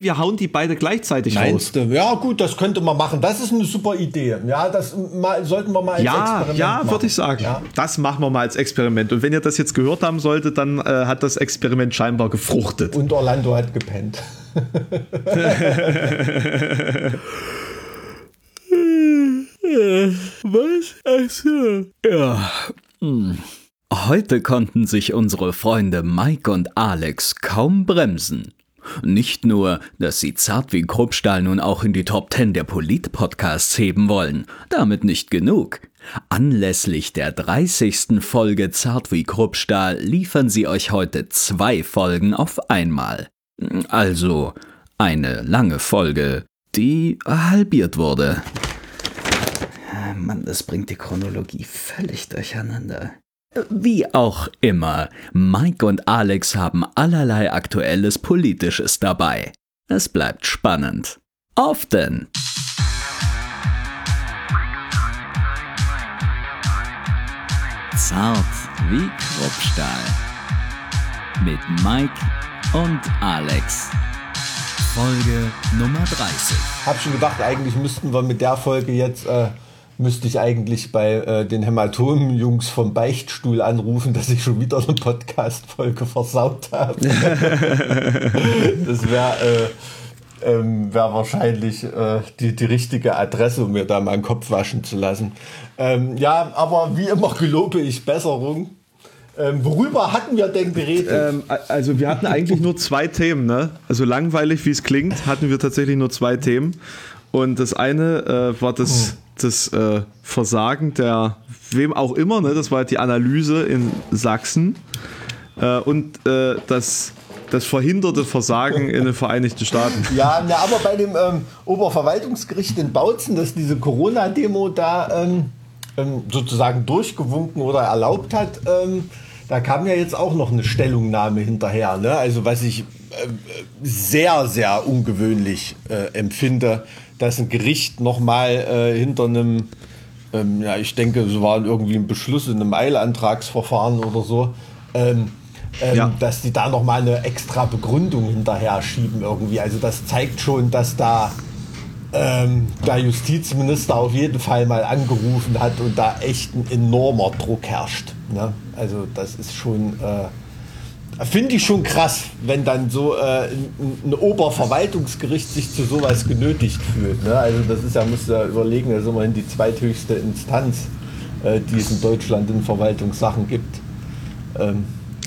wir hauen die beide gleichzeitig Meinst raus. du? Ja, gut, das könnte man machen. Das ist eine super Idee. Ja, das mal, sollten wir mal als Ja, Experiment ja, machen. würde ich sagen. Ja. Das machen wir mal als Experiment. Und wenn ihr das jetzt gehört haben solltet, dann äh, hat das Experiment scheinbar gefruchtet. Und Orlando hat gepennt. Was? Ach so. Ja. Hm. Heute konnten sich unsere Freunde Mike und Alex kaum bremsen. Nicht nur, dass sie zart wie Kruppstahl nun auch in die Top 10 der Polit-Podcasts heben wollen, damit nicht genug. Anlässlich der 30. Folge Zart wie Kruppstahl liefern sie euch heute zwei Folgen auf einmal. Also eine lange Folge, die halbiert wurde. Mann, das bringt die Chronologie völlig durcheinander. Wie auch immer, Mike und Alex haben allerlei aktuelles Politisches dabei. Es bleibt spannend. Auf denn! Zart wie Kruppstahl. Mit Mike und Alex. Folge Nummer 30. Hab schon gedacht, eigentlich müssten wir mit der Folge jetzt, äh, müsste ich eigentlich bei äh, den Hämatomen-Jungs vom Beichtstuhl anrufen, dass ich schon wieder eine Podcast-Folge versaut habe. das wäre äh, ähm, wär wahrscheinlich äh, die, die richtige Adresse, um mir da meinen Kopf waschen zu lassen. Ähm, ja, aber wie immer gelobe ich Besserung. Ähm, worüber hatten wir denn geredet? Ähm, also wir hatten eigentlich nur zwei Themen, ne? Also langweilig wie es klingt, hatten wir tatsächlich nur zwei Themen. Und das eine äh, war das, das äh, Versagen der wem auch immer, ne? Das war die Analyse in Sachsen. Äh, und äh, das, das verhinderte Versagen in den Vereinigten Staaten. Ja, na, aber bei dem ähm, Oberverwaltungsgericht in Bautzen, das diese Corona-Demo da ähm, ähm, sozusagen durchgewunken oder erlaubt hat, ähm, da kam ja jetzt auch noch eine Stellungnahme hinterher. Ne? Also was ich äh, sehr, sehr ungewöhnlich äh, empfinde, dass ein Gericht nochmal äh, hinter einem, ähm, ja, ich denke, es war irgendwie ein Beschluss in einem Eilantragsverfahren oder so, ähm, ähm, Ja. dass die da nochmal eine extra Begründung hinterher schieben irgendwie. Also das zeigt schon, dass da ähm, der Justizminister auf jeden Fall mal angerufen hat und da echt ein enormer Druck herrscht. Ne? Also das ist schon, äh, finde ich schon krass, wenn dann so äh, ein, ein Oberverwaltungsgericht sich zu sowas genötigt fühlt. Ne? Also das ist ja, muss ja überlegen, das ist immerhin die zweithöchste Instanz, äh, die es in Deutschland in Verwaltungssachen gibt. Ähm,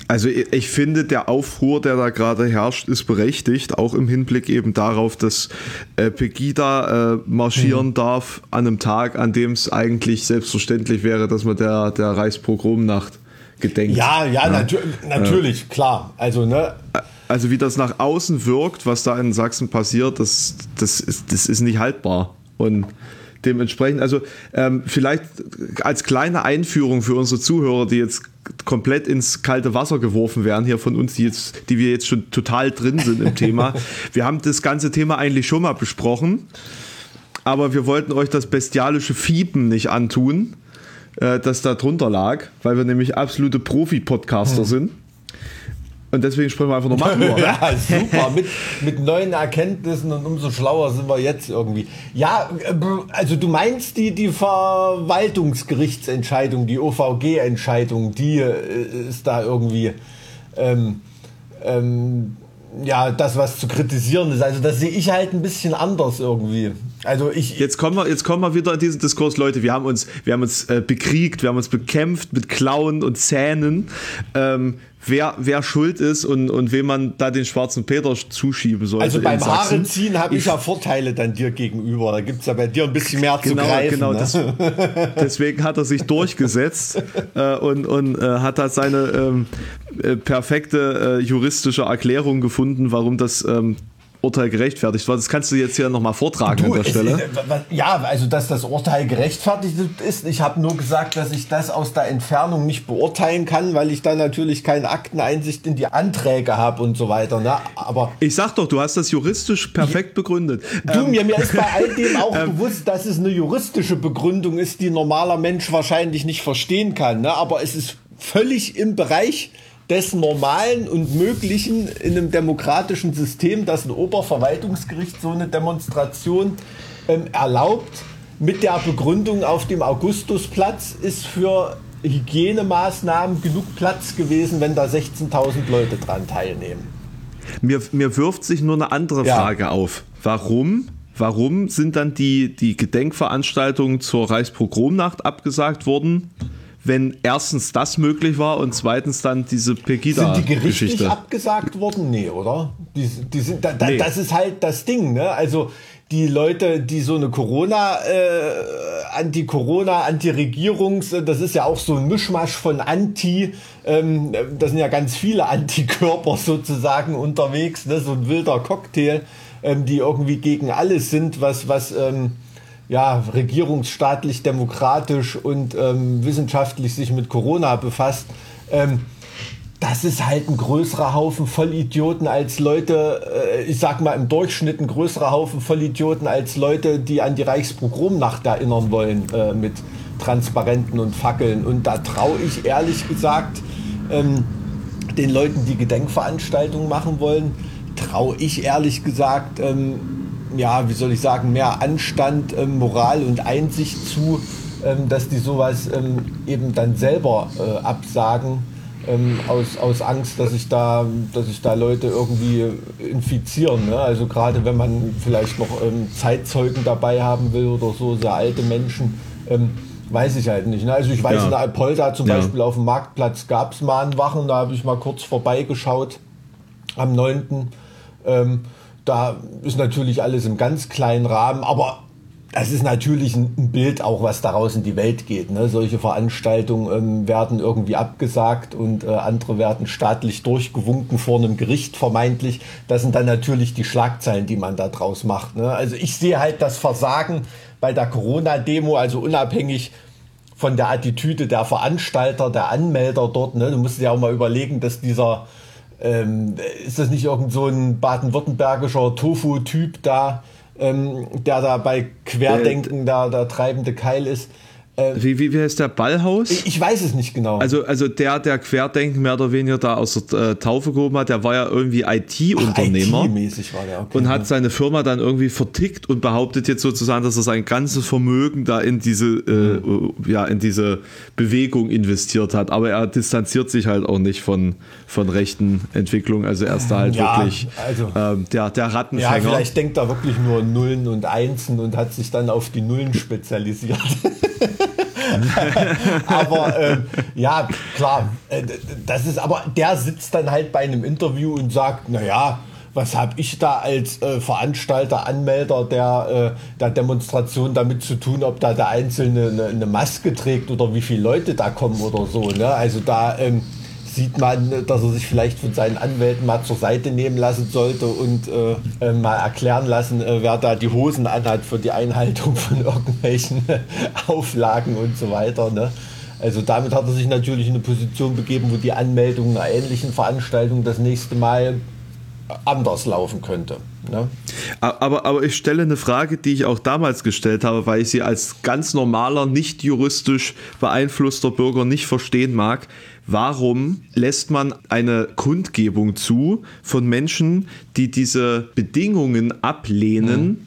Also ich ich finde, der Aufruhr, der da gerade herrscht, ist berechtigt, auch im Hinblick eben darauf, dass äh, Pegida äh, marschieren Mhm. darf an einem Tag, an dem es eigentlich selbstverständlich wäre, dass man der, der Reichspogromnacht gedenkt. ja, ja, natür natürlich, klar. Also, ne, Also wie das nach außen wirkt, was da in Sachsen passiert, das, das, ist, das ist nicht haltbar. Und dementsprechend, also ähm, vielleicht als kleine Einführung für unsere Zuhörer, die jetzt komplett ins kalte Wasser geworfen werden hier von uns, die, jetzt, die wir jetzt schon total drin sind im Thema. Wir haben das ganze Thema eigentlich schon mal besprochen, aber wir wollten euch das bestialische Fiepen nicht antun, äh, das da drunter lag, weil wir nämlich absolute Profi-Podcaster sind. Und deswegen sprechen wir einfach nochmal drüber. Ja, super. Mit, mit neuen Erkenntnissen und umso schlauer sind wir jetzt irgendwie. Ja, äh, also du meinst die, die Verwaltungsgerichtsentscheidung, die OVG-Entscheidung, die äh, ist da irgendwie ähm, ähm, ja das, was zu kritisieren ist. Also das sehe ich halt ein bisschen anders irgendwie. Also ich. Jetzt kommen wir, jetzt kommen wir wieder in diesen Diskurs, Leute. Wir haben uns, wir haben uns äh, bekriegt, wir haben uns bekämpft mit Klauen und Zähnen, ähm, wer, wer schuld ist und, und wem man da den schwarzen Peter zuschieben sollte. Also beim. Haare ziehen habe ich ja Vorteile dann dir gegenüber. Da gibt es ja bei dir ein bisschen mehr Genau, zu greifen. genau. ne? Das, deswegen hat er sich durchgesetzt äh, und, und äh, hat da seine ähm, äh, perfekte äh, juristische Erklärung gefunden, warum das ähm, Urteil gerechtfertigt war. Das kannst du jetzt hier nochmal vortragen Du, an der Stelle. ist- wa- ja, also dass das Urteil gerechtfertigt ist. Ich habe nur gesagt, dass ich das aus der Entfernung nicht beurteilen kann, weil ich da natürlich keine Akteneinsicht in die Anträge habe und so weiter. Ne? Aber Ich sag doch, du hast das juristisch perfekt begründet. du, Ähm, mir, mir ist bei all dem auch bewusst, dass es eine juristische Begründung ist, die ein normaler Mensch wahrscheinlich nicht verstehen kann. Ne? Aber es ist völlig im Bereich des Normalen und Möglichen in einem demokratischen System, dass ein Oberverwaltungsgericht so eine Demonstration ähm, erlaubt, mit der Begründung auf dem Augustusplatz ist für Hygienemaßnahmen genug Platz gewesen, wenn da 16.000 Leute dran teilnehmen. Mir, mir wirft sich nur eine andere ja. Frage auf. Warum warum sind dann die, die Gedenkveranstaltungen zur Reichspogromnacht abgesagt worden? Wenn erstens das möglich war und zweitens dann diese Pegida-Geschichte. Sind die gerichtlich abgesagt worden? Nee, oder? Die, die sind, da, da, nee. Das ist halt das Ding, ne? Also die Leute, die so eine Corona, äh, Anti-Corona, Anti-Regierungs, das ist ja auch so ein Mischmasch von Anti, ähm, das sind ja ganz viele Antikörper sozusagen unterwegs, ne? so ein wilder Cocktail ähm, die irgendwie gegen alles sind, was, was ähm, ja, regierungsstaatlich, demokratisch und ähm, wissenschaftlich sich mit Corona befasst. Ähm, das ist halt ein größerer Haufen Vollidioten als Leute, äh, ich sag mal im Durchschnitt ein größerer Haufen Vollidioten als Leute, die an die Reichspogromnacht erinnern wollen äh, mit Transparenten und Fackeln. Und da traue ich ehrlich gesagt ähm, den Leuten, die Gedenkveranstaltungen machen wollen, traue ich ehrlich gesagt, ähm, ja, wie soll ich sagen, mehr Anstand, ähm, Moral und Einsicht zu, ähm, dass die sowas ähm, eben dann selber äh, absagen. Ähm, aus, aus Angst, dass sich da, dass sich da Leute irgendwie infizieren. Ne? Also gerade wenn man vielleicht noch ähm, Zeitzeugen dabei haben will oder so, sehr alte Menschen, weiß ich halt nicht. Ne? Also ich weiß, ja. in Alpolda zum ja. Beispiel auf dem Marktplatz gab es Mahnwachen, da habe ich mal kurz vorbeigeschaut am 9. Ähm, da ist natürlich alles im ganz kleinen Rahmen, aber das ist natürlich ein, Bild auch, was daraus in die Welt geht. Ne? Solche Veranstaltungen ähm, werden irgendwie abgesagt und äh, andere werden staatlich durchgewunken vor einem Gericht vermeintlich. Das sind dann natürlich die Schlagzeilen, die man da draus macht. Ne? Also ich sehe halt das Versagen bei der Corona-Demo, also unabhängig von der Attitüde der Veranstalter, der Anmelder dort. Ne? Du musst dir auch mal überlegen, dass dieser ähm, ist das nicht irgend so ein baden-württembergischer Tofu-Typ da, ähm, der da bei Querdenken äh, da der treibende Keil ist? Äh, wie, wie, wie heißt der Ballhaus? Ich, weiß es nicht genau. Also, also der, der Querdenken mehr oder weniger da aus der äh, Taufe gehoben hat, der war ja irgendwie IT-Unternehmer. IT-mäßig war der, okay, Und hat seine Firma dann irgendwie vertickt und behauptet jetzt sozusagen, dass er sein ganzes Vermögen da in diese, mhm. äh, ja, in diese Bewegung investiert hat. Aber er distanziert sich halt auch nicht von, von rechten Entwicklungen. Also er ist da halt ja, wirklich also, ähm, der, der Rattenfänger. Ja, vielleicht denkt er wirklich nur Nullen und Einsen und hat sich dann auf die Nullen spezialisiert. aber ähm, ja, klar, äh, das ist, aber der sitzt dann halt bei einem Interview und sagt, naja, was habe ich da als äh, Veranstalter, Anmelder der, äh, der Demonstration damit zu tun, ob da der Einzelne eine, eine, Maske trägt oder wie viele Leute da kommen oder so. Ne? Also da ähm, sieht man, dass er sich vielleicht von seinen Anwälten mal zur Seite nehmen lassen sollte und äh, äh, mal erklären lassen, äh, wer da die Hosen anhat für die Einhaltung von irgendwelchen Auflagen und so weiter. Ne? Also damit hat er sich natürlich in eine Position begeben, wo die Anmeldung einer ähnlichen Veranstaltung das nächste Mal anders laufen könnte. Ne? Aber, aber ich stelle eine Frage, die ich auch damals gestellt habe, weil ich sie als ganz normaler, nicht juristisch beeinflusster Bürger nicht verstehen mag. Warum lässt man eine Kundgebung zu von Menschen, die diese Bedingungen ablehnen, mhm.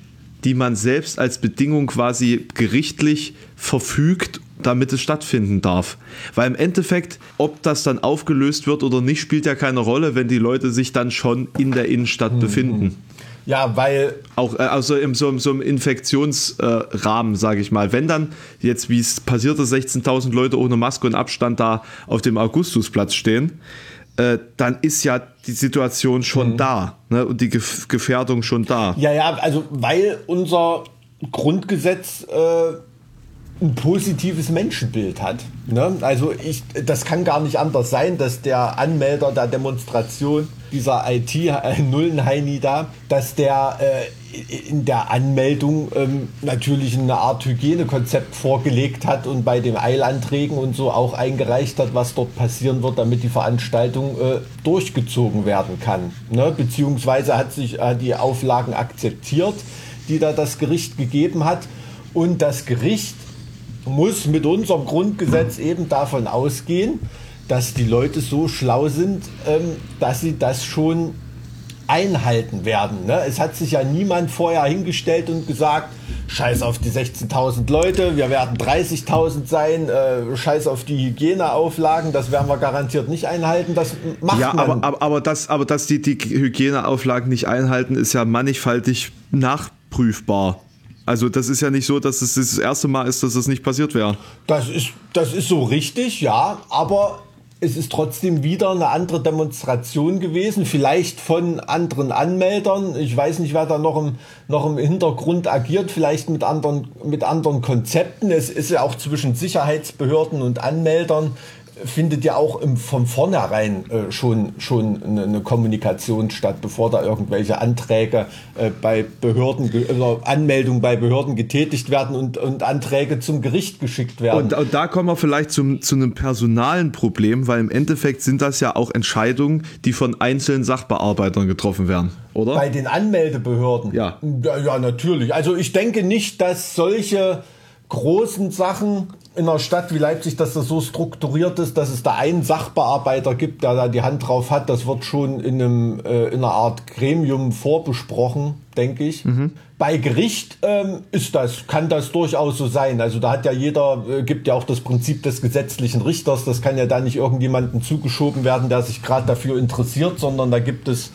die man selbst als Bedingung quasi gerichtlich verfügt damit es stattfinden darf. Weil im Endeffekt, ob das dann aufgelöst wird oder nicht, spielt ja keine Rolle, wenn die Leute sich dann schon in der Innenstadt mhm. befinden. Ja, weil. Auch äh, also in so, so einem Infektionsrahmen, äh, sage ich mal. Wenn dann jetzt, wie es passierte, 16.000 Leute ohne Maske und Abstand da auf dem Augustusplatz stehen, äh, dann ist ja die Situation schon mhm. da ne? und die Gef Gefährdung schon da. Ja, ja, also weil unser Grundgesetz äh, ein positives Menschenbild hat. Ne? Also ich, das kann gar nicht anders sein, dass der Anmelder der Demonstration, dieser IT-Nullenheini da, dass der äh, in der Anmeldung ähm, natürlich eine Art Hygienekonzept vorgelegt hat und bei den Eilanträgen und so auch eingereicht hat, was dort passieren wird, damit die Veranstaltung äh, durchgezogen werden kann. Ne? Beziehungsweise hat sich äh, die Auflagen akzeptiert, die da das Gericht gegeben hat. Und das Gericht muss mit unserem Grundgesetz eben davon ausgehen, dass die Leute so schlau sind, ähm, dass sie das schon einhalten werden. Ne? Es hat sich ja niemand vorher hingestellt und gesagt, scheiß auf die 16.000 Leute, wir werden 30.000 sein, äh, scheiß auf die Hygieneauflagen, das werden wir garantiert nicht einhalten. Das macht ja, man. Aber, aber, aber, das, aber dass die, die Hygieneauflagen nicht einhalten, ist ja mannigfaltig nachprüfbar. Also das ist ja nicht so, dass es das erste Mal ist, dass das nicht passiert wäre. Das ist, das ist so richtig, ja, aber es ist trotzdem wieder eine andere Demonstration gewesen, vielleicht von anderen Anmeldern. Ich weiß nicht, wer da noch im, noch im Hintergrund agiert, vielleicht mit anderen, mit anderen Konzepten. Es ist ja auch zwischen Sicherheitsbehörden und Anmeldern findet ja auch im, von vornherein äh, schon, schon eine, eine, Kommunikation statt, bevor da irgendwelche Anträge äh, bei Behörden oder Anmeldungen bei Behörden getätigt werden und, und Anträge zum Gericht geschickt werden. Und, und da kommen wir vielleicht zum, zu einem personalen Problem, weil im Endeffekt sind das ja auch Entscheidungen, die von einzelnen Sachbearbeitern getroffen werden, oder? Bei den Anmeldebehörden? Ja. Ja, ja natürlich. Also ich denke nicht, dass solche großen Sachen in einer Stadt wie Leipzig, dass das so strukturiert ist, dass es da einen Sachbearbeiter gibt, der da die Hand drauf hat. Das wird schon in, einem, äh, in einer Art Gremium vorbesprochen, denke ich. Mhm. Bei Gericht ähm, ist das, kann das durchaus so sein. Also da hat ja jeder, äh, gibt ja auch das Prinzip des gesetzlichen Richters. Das kann ja da nicht irgendjemandem zugeschoben werden, der sich gerade dafür interessiert, sondern da gibt es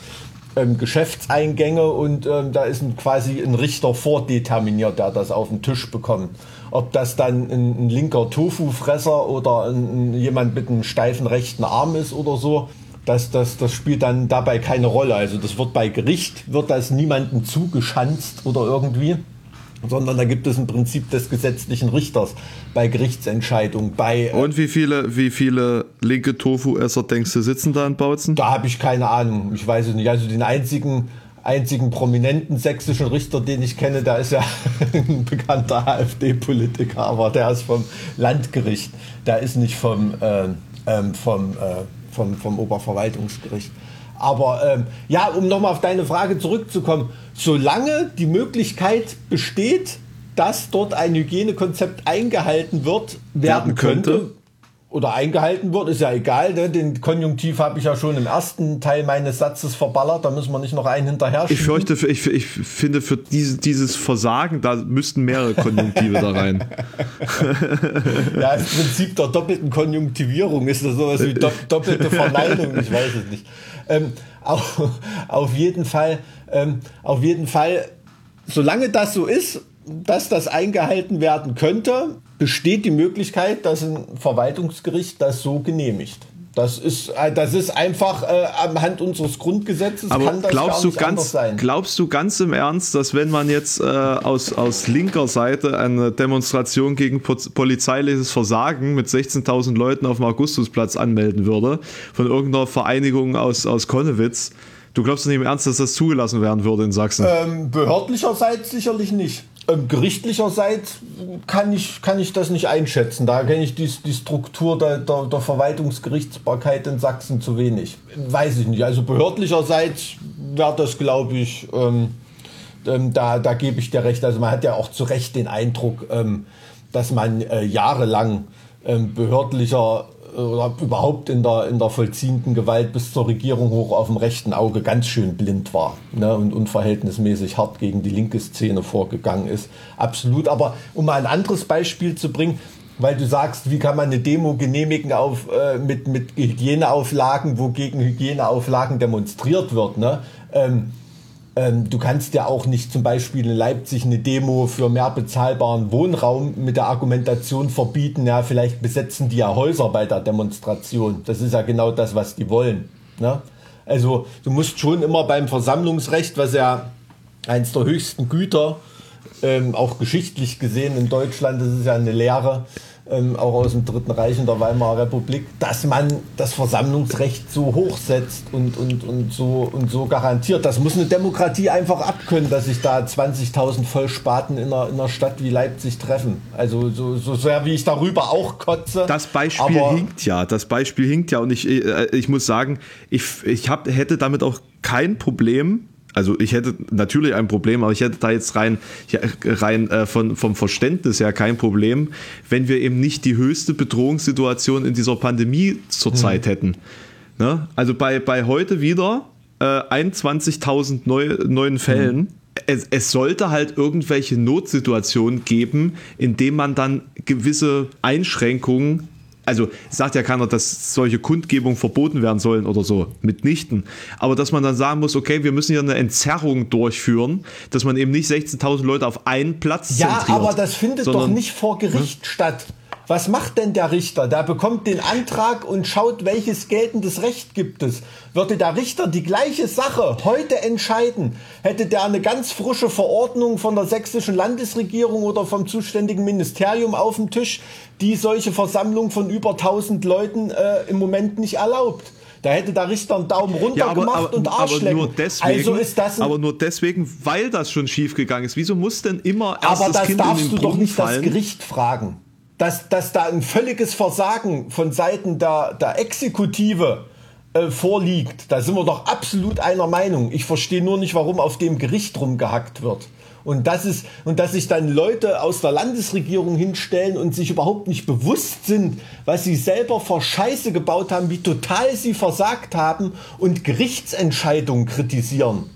ähm, Geschäftseingänge und ähm, da ist ein, quasi ein Richter vordeterminiert, der das auf den Tisch bekommt. Ob das dann ein, ein linker Tofu-Fresser oder ein, jemand mit einem steifen rechten Arm ist oder so, das, das, das spielt dann dabei keine Rolle. Also das wird bei Gericht, wird das niemandem zugeschanzt oder irgendwie, sondern da gibt es ein Prinzip des gesetzlichen Richters bei Gerichtsentscheidungen. Bei, äh Und wie viele, wie viele linke Tofu-Esser denkst du sitzen da in Bautzen? Da habe ich keine Ahnung. Ich weiß es nicht. Also den einzigen einzigen prominenten sächsischen Richter, den ich kenne, der ist ja ein bekannter AfD-Politiker, aber der ist vom Landgericht, der ist nicht vom, äh, ähm, vom, äh, vom, vom Oberverwaltungsgericht. Aber ähm, ja, um nochmal auf deine Frage zurückzukommen, solange die Möglichkeit besteht, dass dort ein Hygienekonzept eingehalten wird, werden könnte, oder eingehalten wird, ist ja egal. Ne? Den Konjunktiv habe ich ja schon im ersten Teil meines Satzes verballert. Da müssen wir nicht noch einen hinterher schieben. Ich fürchte, ich, ich finde, für diese, dieses Versagen, da müssten mehrere Konjunktive da rein. ja, das Prinzip der doppelten Konjunktivierung ist das sowas wie doppelte Verneinung. Ich weiß es nicht. Ähm, auf, auf jeden Fall, ähm, auf jeden Fall, solange das so ist, dass das eingehalten werden könnte, besteht die Möglichkeit, dass ein Verwaltungsgericht das so genehmigt. Das ist, äh, das ist einfach äh, anhand unseres Grundgesetzes Aber kann das glaubst du ganz, sein. Glaubst du ganz im Ernst, dass wenn man jetzt äh, aus, aus linker Seite eine Demonstration gegen polizeiliches Versagen mit 16.000 Leuten auf dem Augustusplatz anmelden würde, von irgendeiner Vereinigung aus, aus Konnewitz, du glaubst nicht im Ernst, dass das zugelassen werden würde in Sachsen? Ähm, behördlicherseits sicherlich nicht. Ähm, gerichtlicherseits kann ich, kann ich das nicht einschätzen. Da kenne ich die, die Struktur der, der, der, Verwaltungsgerichtsbarkeit in Sachsen zu wenig. Weiß ich nicht. Also behördlicherseits wäre das, glaube ich, ähm, ähm, da, da gebe ich dir recht. Also man hat ja auch zu Recht den Eindruck, ähm, dass man äh, jahrelang behördlicher oder überhaupt in der, in der vollziehenden Gewalt bis zur Regierung hoch auf dem rechten Auge ganz schön blind war ne, und unverhältnismäßig hart gegen die linke Szene vorgegangen ist. Absolut. Aber um mal ein anderes Beispiel zu bringen, weil du sagst, wie kann man eine Demo genehmigen auf, äh, mit, mit Hygieneauflagen, wo gegen Hygieneauflagen demonstriert wird. Ne? Ähm, du kannst ja auch nicht zum Beispiel in Leipzig eine Demo für mehr bezahlbaren Wohnraum mit der Argumentation verbieten, ja, vielleicht besetzen die ja Häuser bei der Demonstration. Das ist ja genau das, was die wollen. Ne? Also du musst schon immer beim Versammlungsrecht, was ja eins der höchsten Güter, ähm, auch geschichtlich gesehen in Deutschland, das ist ja eine Lehre, ähm, auch aus dem Dritten Reich und der Weimarer Republik, dass man das Versammlungsrecht so hochsetzt und, und, und, so, und so garantiert. Das muss eine Demokratie einfach abkönnen, dass sich da 20.000 Vollspaten in einer, in einer Stadt wie Leipzig treffen. Also so, so sehr wie ich darüber auch kotze. Das Beispiel hinkt ja, das Beispiel hinkt ja und ich, äh, ich muss sagen, ich, ich hab, hätte damit auch kein Problem, also ich hätte natürlich ein Problem, aber ich hätte da jetzt rein, rein äh, von, vom Verständnis her kein Problem, wenn wir eben nicht die höchste Bedrohungssituation in dieser Pandemie zurzeit hm. hätten. Ne? Also bei, bei heute wieder äh, 21.000 neu, neuen Fällen. Hm. Es, es, sollte halt irgendwelche Notsituationen geben, in denen man dann gewisse Einschränkungen also sagt ja keiner, dass solche Kundgebungen verboten werden sollen oder so, mitnichten. Aber dass man dann sagen muss, okay, wir müssen hier eine Entzerrung durchführen, dass man eben nicht 16.000 Leute auf einen Platz Ja, aber das findet doch nicht vor Gericht hm? statt. Was macht denn der Richter? Der bekommt den Antrag und schaut, welches geltendes Recht gibt es. Würde der Richter die gleiche Sache heute entscheiden, hätte der eine ganz frische Verordnung von der sächsischen Landesregierung oder vom zuständigen Ministerium auf dem Tisch, die solche Versammlung von über 1000 Leuten äh, im Moment nicht erlaubt. Da hätte der Richter einen Daumen runter ja, aber, gemacht aber, und Arschlecken. Aber nur deswegen, also ist das aber nur deswegen, weil das schon schief gegangen ist. Wieso muss denn immer erst Aber das, das darfst du doch nicht fallen? das Gericht fragen dass, dass da ein völliges Versagen von Seiten der, der Exekutive äh, vorliegt. Da sind wir doch absolut einer Meinung. Ich verstehe nur nicht, warum auf dem Gericht rumgehackt wird. Und das ist, und dass sich dann Leute aus der Landesregierung hinstellen und sich überhaupt nicht bewusst sind, was sie selber vor Scheiße gebaut haben, wie total sie versagt haben und Gerichtsentscheidungen kritisieren.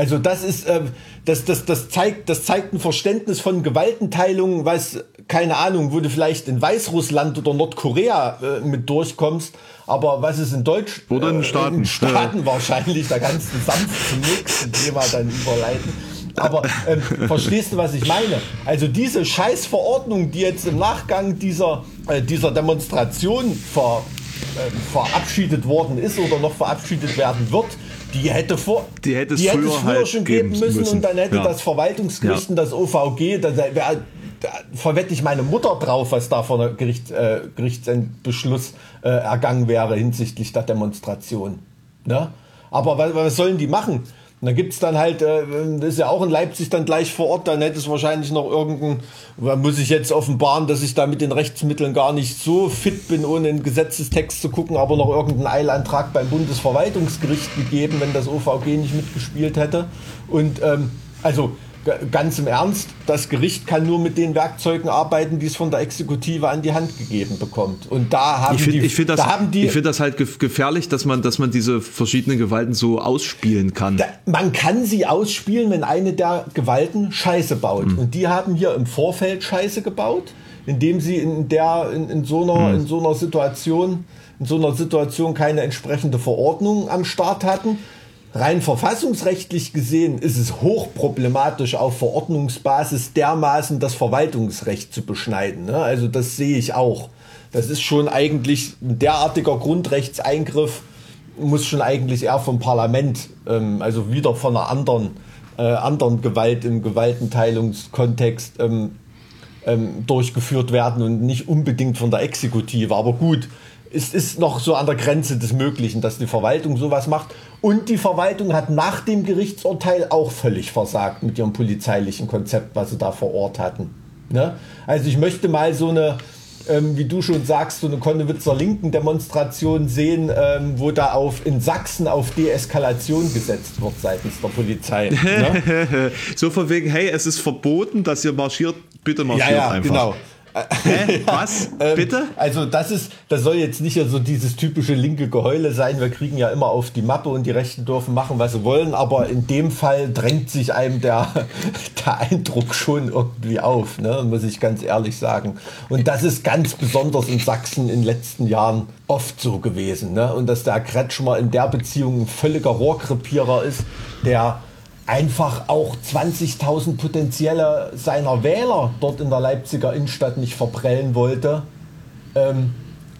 Also das ist, äh, das, das, das, zeigt, das zeigt ein Verständnis von Gewaltenteilung, was keine Ahnung, wo du vielleicht in Weißrussland oder Nordkorea äh, mit durchkommst, aber was ist in Deutsch? Oder in den Staaten. Äh, in Staaten ja. wahrscheinlich, da kannst du sanft zum nächsten Thema dann überleiten. Aber ähm, verstehst du, was ich meine? Also diese Scheißverordnung, die jetzt im Nachgang dieser, äh, dieser Demonstration ver, äh, verabschiedet worden ist oder noch verabschiedet werden wird, die hätte, vor, die hätte es, die früher, früher halt schon geben müssen, müssen, und dann hätte ja. das Verwaltungsgericht und das OVG, das wäre verwette ich meine Mutter drauf, was da von Gericht, äh, Gerichtsbeschluss äh, ergangen wäre hinsichtlich der Demonstration. Ne? Aber was, was sollen die machen? Und da gibt es dann halt, äh, das ist ja auch in Leipzig dann gleich vor Ort, dann hätte es wahrscheinlich noch irgendein, muss ich jetzt offenbaren, dass ich da mit den Rechtsmitteln gar nicht so fit bin, ohne einen Gesetzestext zu gucken, aber noch irgendeinen Eilantrag beim Bundesverwaltungsgericht gegeben, wenn das OVG nicht mitgespielt hätte. Und ähm, also ganz im Ernst, das Gericht kann nur mit den Werkzeugen arbeiten, die es von der Exekutive an die Hand gegeben bekommt. Und da haben ich find, die, ich finde das, da ich find das halt gefährlich, dass man, dass man diese verschiedenen Gewalten so ausspielen kann. Da, man kann sie ausspielen, wenn eine der Gewalten Scheiße baut. Mhm. Und die haben hier im Vorfeld Scheiße gebaut, indem sie in der in, in so einer mhm. in so einer Situation in so einer Situation keine entsprechende Verordnung am Start hatten Rein verfassungsrechtlich gesehen ist es hochproblematisch, auf Verordnungsbasis dermaßen das Verwaltungsrecht zu beschneiden. Ne? Also das sehe ich auch. Das ist schon eigentlich ein derartiger Grundrechtseingriff, muss schon eigentlich eher vom Parlament, ähm, also wieder von einer anderen, äh, anderen Gewalt im Gewaltenteilungskontext ähm, ähm, durchgeführt werden und nicht unbedingt von der Exekutive. Aber gut, es ist noch so an der Grenze des Möglichen, dass die Verwaltung sowas macht. Und die Verwaltung hat nach dem Gerichtsurteil auch völlig versagt mit ihrem polizeilichen Konzept, was sie da vor Ort hatten. Ne? Also ich möchte mal so eine, ähm, wie du schon sagst, so eine Konnewitzer linken Demonstration sehen, ähm, wo da auf in Sachsen auf Deeskalation gesetzt wird seitens der Polizei. Ne? so von wegen, hey, es ist verboten, dass ihr marschiert, bitte marschiert ja, ja, einfach. Genau. Hä? Was? Ähm, Bitte? Also das ist, das soll jetzt nicht so dieses typische linke Geheule sein. Wir kriegen ja immer auf die Mappe und die Rechten dürfen machen, was sie wollen. Aber in dem Fall drängt sich einem der, der Eindruck schon irgendwie auf, ne? muss ich ganz ehrlich sagen. Und das ist ganz besonders in Sachsen in den letzten Jahren oft so gewesen. Ne? Und dass der Kretschmer in der Beziehung ein völliger Rohrkrepierer ist, der einfach auch 20.000 potenzielle seiner Wähler dort in der Leipziger Innenstadt nicht verprellen wollte, ähm,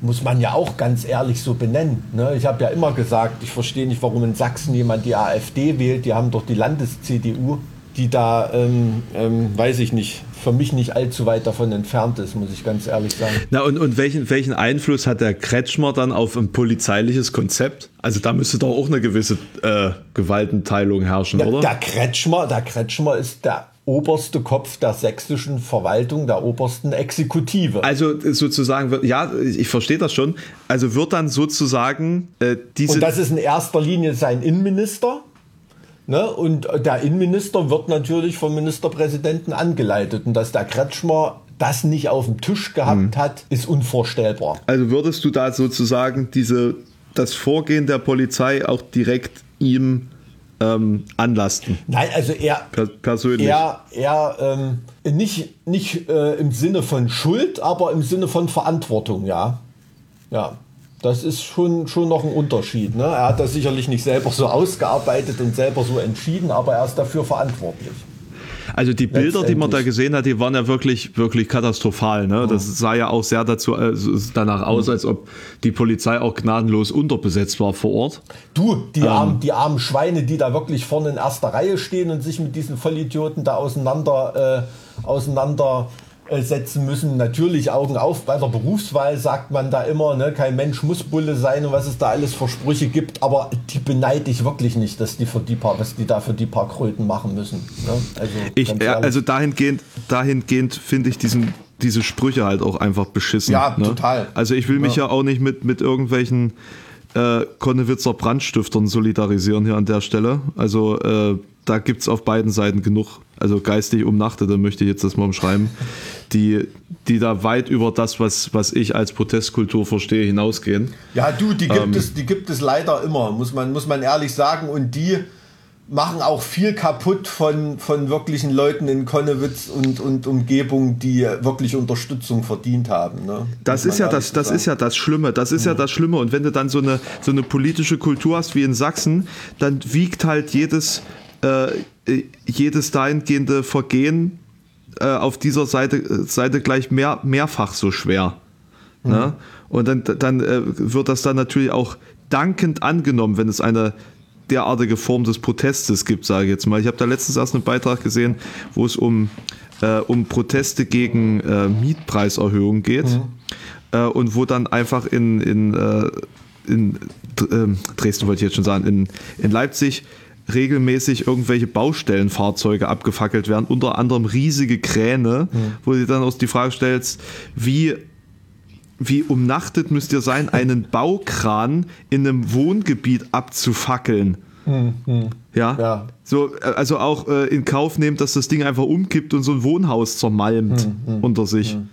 muss man ja auch ganz ehrlich so benennen. Ne? Ich habe ja immer gesagt, ich verstehe nicht, warum in Sachsen jemand die AfD wählt. Die haben doch die Landes-CDU, die da, ähm, ähm, weiß ich nicht, für mich nicht allzu weit davon entfernt ist, muss ich ganz ehrlich sagen. Na und, und welchen, welchen Einfluss hat der Kretschmer dann auf ein polizeiliches Konzept? Also da müsste doch auch eine gewisse äh, Gewaltenteilung herrschen, ja, oder? Der Kretschmer, der Kretschmer ist der oberste Kopf der sächsischen Verwaltung, der obersten Exekutive. Also sozusagen, wird, ja, ich verstehe das schon. Also wird dann sozusagen äh, diese. Und das ist in erster Linie sein Innenminister, Ne? Und der Innenminister wird natürlich vom Ministerpräsidenten angeleitet. Und dass der Kretschmer das nicht auf dem Tisch gehabt mhm. hat, ist unvorstellbar. Also würdest du da sozusagen diese, das Vorgehen der Polizei auch direkt ihm ähm, anlasten? Nein, also er per persönlich. Er, er ähm, nicht, nicht äh, im Sinne von Schuld, aber im Sinne von Verantwortung, ja. Ja. Das ist schon, schon noch ein Unterschied. Ne? Er hat das sicherlich nicht selber so ausgearbeitet und selber so entschieden, aber er ist dafür verantwortlich. Also die Bilder, die man da gesehen hat, die waren ja wirklich, wirklich katastrophal. Ne? Das sah ja auch sehr dazu, äh, danach aus, als ob die Polizei auch gnadenlos unterbesetzt war vor Ort. Du, die, ähm. armen, die armen Schweine, die da wirklich vorne in erster Reihe stehen und sich mit diesen Vollidioten da auseinander, äh, auseinander setzen müssen. Natürlich Augen auf. Bei der Berufswahl sagt man da immer, ne, kein Mensch muss Bulle sein und was es da alles für Sprüche gibt. Aber die beneide ich wirklich nicht, dass die für die paar, was die da für die paar Kröten machen müssen. Ne? Also, ich, also dahingehend, dahingehend finde ich diesen diese Sprüche halt auch einfach beschissen. Ja, ne? total. Also ich will mich ja, ja auch nicht mit, mit irgendwelchen äh, Konnewitzer Brandstiftern solidarisieren hier an der Stelle. Also äh, da gibt es auf beiden Seiten genug, also geistig Umnachtete, möchte ich jetzt das mal umschreiben, die, die da weit über das, was, was ich als Protestkultur verstehe, hinausgehen. Ja, du, die gibt, ähm, es, die gibt es leider immer, muss man, muss man ehrlich sagen. Und die machen auch viel kaputt von, von wirklichen Leuten in Konnewitz und, und Umgebung, die wirklich Unterstützung verdient haben. Ne? Das ist ja das, das ist ja das Schlimme. Das ist ja. ja das Schlimme. Und wenn du dann so eine, so eine politische Kultur hast wie in Sachsen, dann wiegt halt jedes, äh, jedes dahingehende Vergehen äh, auf dieser Seite, Seite gleich mehr, mehrfach so schwer. Mhm. Ne? Und dann, dann äh, wird das dann natürlich auch dankend angenommen, wenn es eine derartige Form des Protestes gibt, sage ich jetzt mal. Ich habe da letztens erst einen Beitrag gesehen, wo es um, äh, um Proteste gegen äh, Mietpreiserhöhungen geht mhm. äh, und wo dann einfach in, in, äh, in Dresden wollte ich jetzt schon sagen, in, in Leipzig regelmäßig irgendwelche Baustellenfahrzeuge abgefackelt werden, unter anderem riesige Kräne, mhm. wo du dann auch die Frage stellst, wie wie umnachtet müsst ihr sein, einen Baukran in einem Wohngebiet abzufackeln. Mhm. Ja? ja? So, äh, also auch äh, in Kauf nehmt, dass das Ding einfach umkippt und so ein Wohnhaus zermalmt mhm. unter sich. Mhm.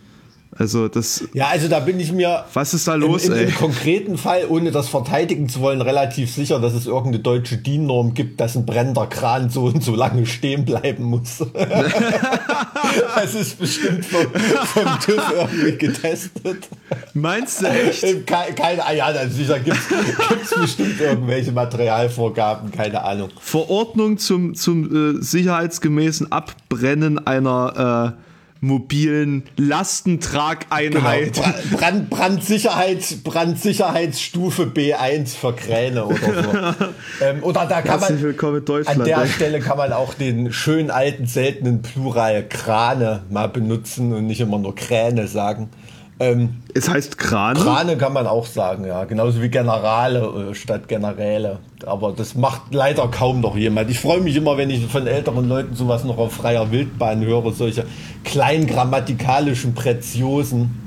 Also das. Ja, also da bin ich mir. Was ist da los, im, im, ey? Im konkreten Fall, ohne das verteidigen zu wollen, relativ sicher, dass es irgendeine deutsche DIN-Norm gibt, dass ein brennender Kran so und so lange stehen bleiben muss. das ist bestimmt vom, vom TÜV irgendwie getestet. Meinst du echt? Keine, keine ah ja, sicher gibt es bestimmt irgendwelche Materialvorgaben, keine Ahnung. Verordnung zum, zum äh, sicherheitsgemäßen Abbrennen einer äh, mobilen Lastentrageinheit. Genau. Brand, Brandsicherheit, Brandsicherheitsstufe B1 für Kräne oder so. ähm, oder da kann man willkommen Deutschland. an der Stelle kann man auch den schönen alten seltenen Plural Krane mal benutzen und nicht immer nur Kräne sagen. Ähm, es heißt Krane? Krane kann man auch sagen, ja. Genauso wie Generale äh, statt Generäle. Aber das macht leider kaum noch jemand. Ich freue mich immer, wenn ich von älteren Leuten sowas noch auf freier Wildbahn höre, solche kleinen grammatikalischen Präziosen.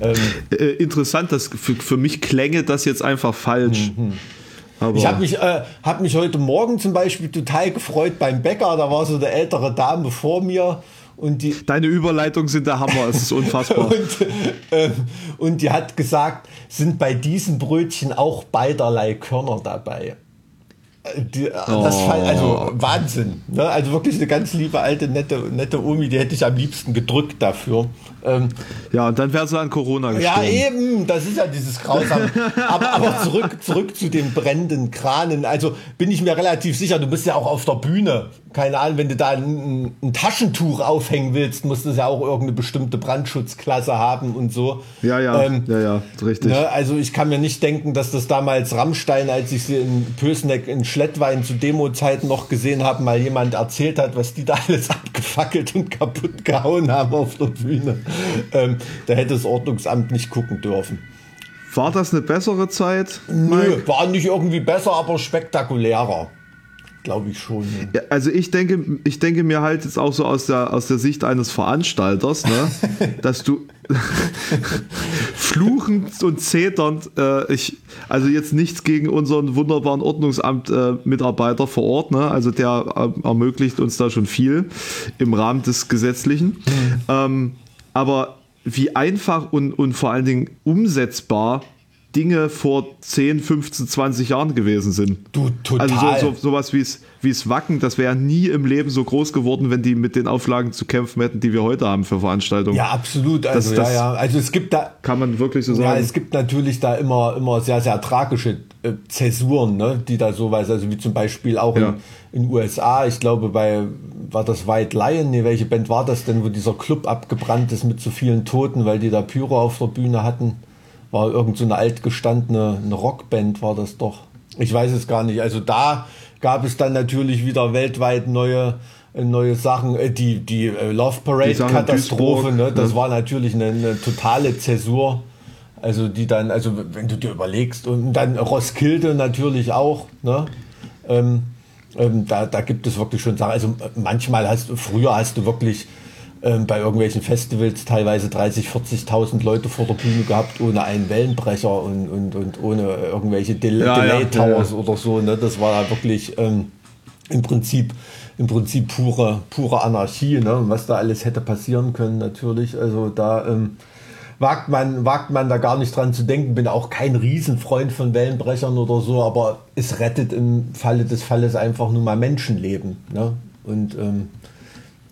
Ähm, äh, interessant, das für, für mich klänge das jetzt einfach falsch. Mhm. Aber ich habe mich, äh, hab mich heute Morgen zum Beispiel total gefreut beim Bäcker. Da war so eine ältere Dame vor mir und die, Deine Überleitungen sind der Hammer, es ist unfassbar. und, äh, und die hat gesagt, sind bei diesen Brötchen auch beiderlei Körner dabei. Die, oh. das Fall, also Wahnsinn. Ne? Also wirklich eine ganz liebe alte, nette, nette Omi, die hätte ich am liebsten gedrückt dafür. Ähm, ja, und dann wäre sie an Corona gestorben. Ja, eben, das ist ja dieses Grausam. aber, aber zurück, zurück zu den brennenden Kranen. Also bin ich mir relativ sicher, du bist ja auch auf der Bühne keine Ahnung, wenn du da ein, ein, Taschentuch aufhängen willst, musst du ja auch irgendeine bestimmte Brandschutzklasse haben und so. Ja, ja, ähm, ja, ja, richtig. Ne, also ich kann mir nicht denken, dass das damals Rammstein, als ich sie in Pösneck in Schlettwein zu Demo-Zeiten noch gesehen habe, mal jemand erzählt hat, was die da alles abgefackelt und kaputt gehauen haben auf der Bühne. Ähm, da hätte das Ordnungsamt nicht gucken dürfen. War das eine bessere Zeit? Nö, war nicht irgendwie besser, aber spektakulärer. Glaube ich schon. Ja, also ich denke, ich denke mir halt jetzt auch so aus der, aus der Sicht eines Veranstalters, ne, dass du fluchend und zeternd, äh, ich, also jetzt nichts gegen unseren wunderbaren Ordnungsamt-Mitarbeiter äh, vor Ort, ne, also der äh, ermöglicht uns da schon viel im Rahmen des Gesetzlichen. Mhm. Ähm, aber wie einfach und, und vor allen Dingen umsetzbar Dinge vor 10, 15, 20 Jahren gewesen sind. Du, total. Also so, so, sowas wie es, wie es Wacken, das wäre nie im Leben so groß geworden, wenn die mit den Auflagen zu kämpfen hätten, die wir heute haben für Veranstaltungen. Ja, absolut. Also, das, ja, ja. also es gibt da. Kann man wirklich so sagen. Ja, es gibt natürlich da immer, immer sehr, sehr tragische äh, Zäsuren, ne, die da so weiß, also wie zum Beispiel auch ja. in, den USA, ich glaube bei, war das White Lion, nee, welche Band war das denn, wo dieser Club abgebrannt ist mit so vielen Toten, weil die da Pyro auf der Bühne hatten? War irgend so eine altgestandene eine Rockband war das doch. Ich weiß es gar nicht. Also da gab es dann natürlich wieder weltweit neue äh, neue Sachen, äh, die die äh, Love Parade Katastrophe, ne, das ne? war natürlich eine, eine, totale Zäsur. Also die dann, also wenn du dir überlegst und dann Roskilde natürlich auch, ne? Ähm, ähm, da, da gibt es wirklich schon Sachen. Also manchmal hast du, früher hast du wirklich ähm, bei irgendwelchen Festivals teilweise 30, 40.000 Leute vor der Bühne gehabt, ohne einen Wellenbrecher und, und, und ohne irgendwelche Del ja, Delay Towers ja, ja. oder so. Ne? Das war wirklich ähm, im Prinzip im Prinzip pure, pure Anarchie, ne? Und was da alles hätte passieren können, natürlich. Also da ähm, wagt, man, wagt man da gar nicht dran zu denken. Bin auch kein Riesenfreund von Wellenbrechern oder so, aber es rettet im Falle des Falles einfach nur mal Menschenleben. Ne? Und ähm,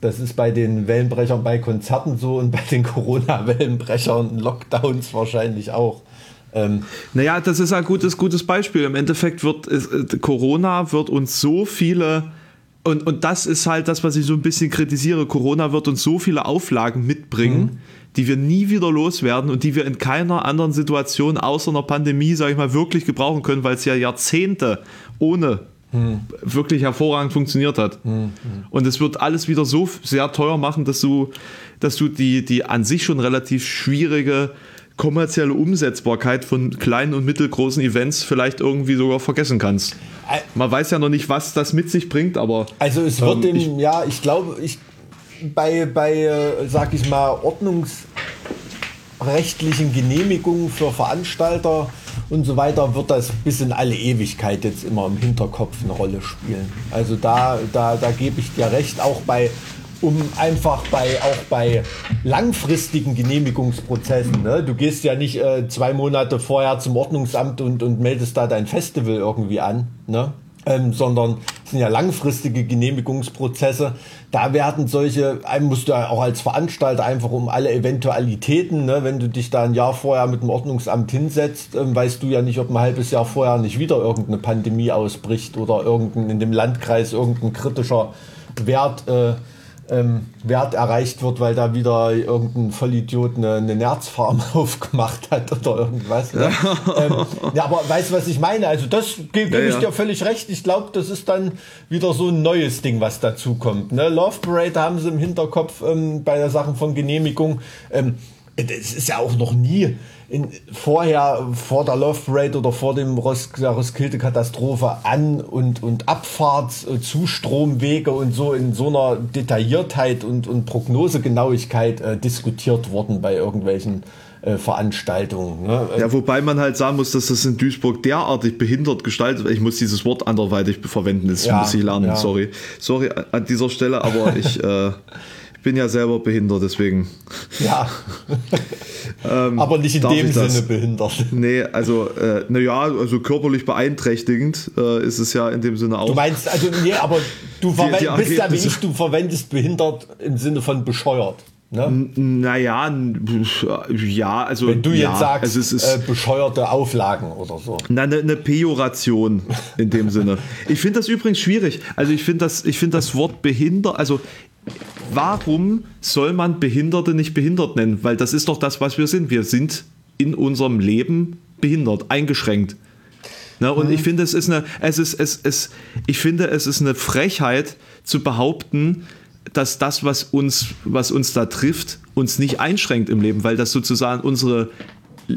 das ist bei den Wellenbrechern bei Konzerten so und bei den Corona-Wellenbrechern, Lockdowns wahrscheinlich auch. Ähm naja, das ist ein gutes, gutes Beispiel. Im Endeffekt wird äh, Corona wird uns so viele und, und das ist halt das, was ich so ein bisschen kritisiere. Corona wird uns so viele Auflagen mitbringen, mhm. die wir nie wieder loswerden und die wir in keiner anderen Situation außer einer Pandemie, sage ich mal, wirklich gebrauchen können, weil es ja Jahrzehnte ohne hm. wirklich hervorragend funktioniert hat. Hm. Und es wird alles wieder so sehr teuer machen, dass du, dass du die, die an sich schon relativ schwierige kommerzielle Umsetzbarkeit von kleinen und mittelgroßen Events vielleicht irgendwie sogar vergessen kannst. Man weiß ja noch nicht, was das mit sich bringt, aber. Also es wird ähm, im, ja, ich glaube, ich bei, bei, äh, sag ich mal, ordnungsrechtlichen Genehmigungen für Veranstalter und so weiter, wird das bis in alle Ewigkeit jetzt immer im Hinterkopf eine Rolle spielen. Also da, da, da gebe ich dir recht, auch bei um einfach bei auch bei langfristigen Genehmigungsprozessen. Ne? Du gehst ja nicht äh, zwei Monate vorher zum Ordnungsamt und, und meldest da dein Festival irgendwie an. Ne? Ähm, sondern es sind ja langfristige Genehmigungsprozesse. Da werden solche, einem musst du ja auch als Veranstalter einfach um alle Eventualitäten, ne, wenn du dich da ein Jahr vorher mit dem Ordnungsamt hinsetzt, ähm, weißt du ja nicht, ob ein halbes Jahr vorher nicht wieder irgendeine Pandemie ausbricht oder irgendein in dem Landkreis irgendein kritischer Wert äh, ähm, Wert erreicht wird, weil da wieder irgendein Vollidiot eine, eine Nerzfarm aufgemacht hat oder irgendwas. Ne? ähm, ja, aber weißt du, was ich meine? Also das gebe ja, ich ja. dir völlig recht. Ich glaube, das ist dann wieder so ein neues Ding, was dazu kommt. Ne? Love Parade haben sie im Hinterkopf ähm, bei der Sache von Genehmigung. Ähm, es ist ja auch noch nie in, vorher, vor der Love Parade oder vor dem Ros der Roskilde-Katastrophe An- und, und Abfahrtzustromwege und so in so einer Detailliertheit und, und Prognosegenauigkeit äh, diskutiert worden bei irgendwelchen äh, Veranstaltungen. Ne? Ja, wobei man halt sagen muss, dass das in Duisburg derartig behindert gestaltet wird. Ich muss dieses Wort anderweitig verwenden, das ja, muss ich lernen, ja. sorry. Sorry an dieser Stelle, aber ich... Äh, Ich bin ja selber behindert, deswegen. Ja. ähm, Aber nicht in dem Sinne behindert. Nee, also, äh, naja, also körperlich beeinträchtigend äh, ist es ja in dem Sinne auch. Du meinst, also, nee, aber du die, die bist ja wie ich, du verwendest behindert im Sinne von bescheuert. Ne? Naja, ja, also. Wenn du jetzt ja, sagst, also äh, bescheuerte Auflagen oder so. Na, eine, eine Pejoration in dem Sinne. Ich finde das übrigens schwierig. Also, ich finde das, find das Wort behindert, also warum soll man Behinderte nicht behindert nennen? Weil das ist doch das, was wir sind. Wir sind in unserem Leben behindert, eingeschränkt. Ne, und mhm. ich finde, es ist eine, es ist, es, es, ich finde, es ist eine Frechheit zu behaupten, dass das, was uns, was uns da trifft, uns nicht einschränkt im Leben, weil das sozusagen unsere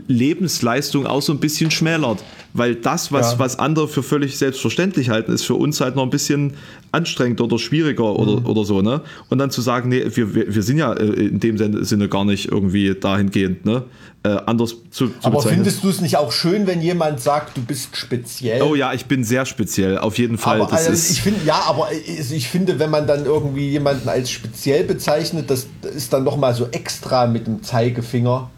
Lebensleistung auch so ein bisschen schmälert. Weil das, was, Ja. was andere für völlig selbstverständlich halten, ist für uns halt noch ein bisschen anstrengend oder schwieriger oder, Mhm. oder so, ne? Und dann zu sagen, nee, wir, wir, wir sind ja äh, in dem Sinne- gar nicht irgendwie dahingehend, ne? Äh, anders zu, zu Aber bezeichnen. findest du es nicht auch schön, wenn jemand sagt, du bist speziell? Oh ja, ich bin sehr speziell, auf jeden Fall. Aber, das also ist, ich finde, ja, aber also ich finde, wenn man dann irgendwie jemanden als speziell bezeichnet, das ist dann noch mal so extra mit dem Zeigefinger.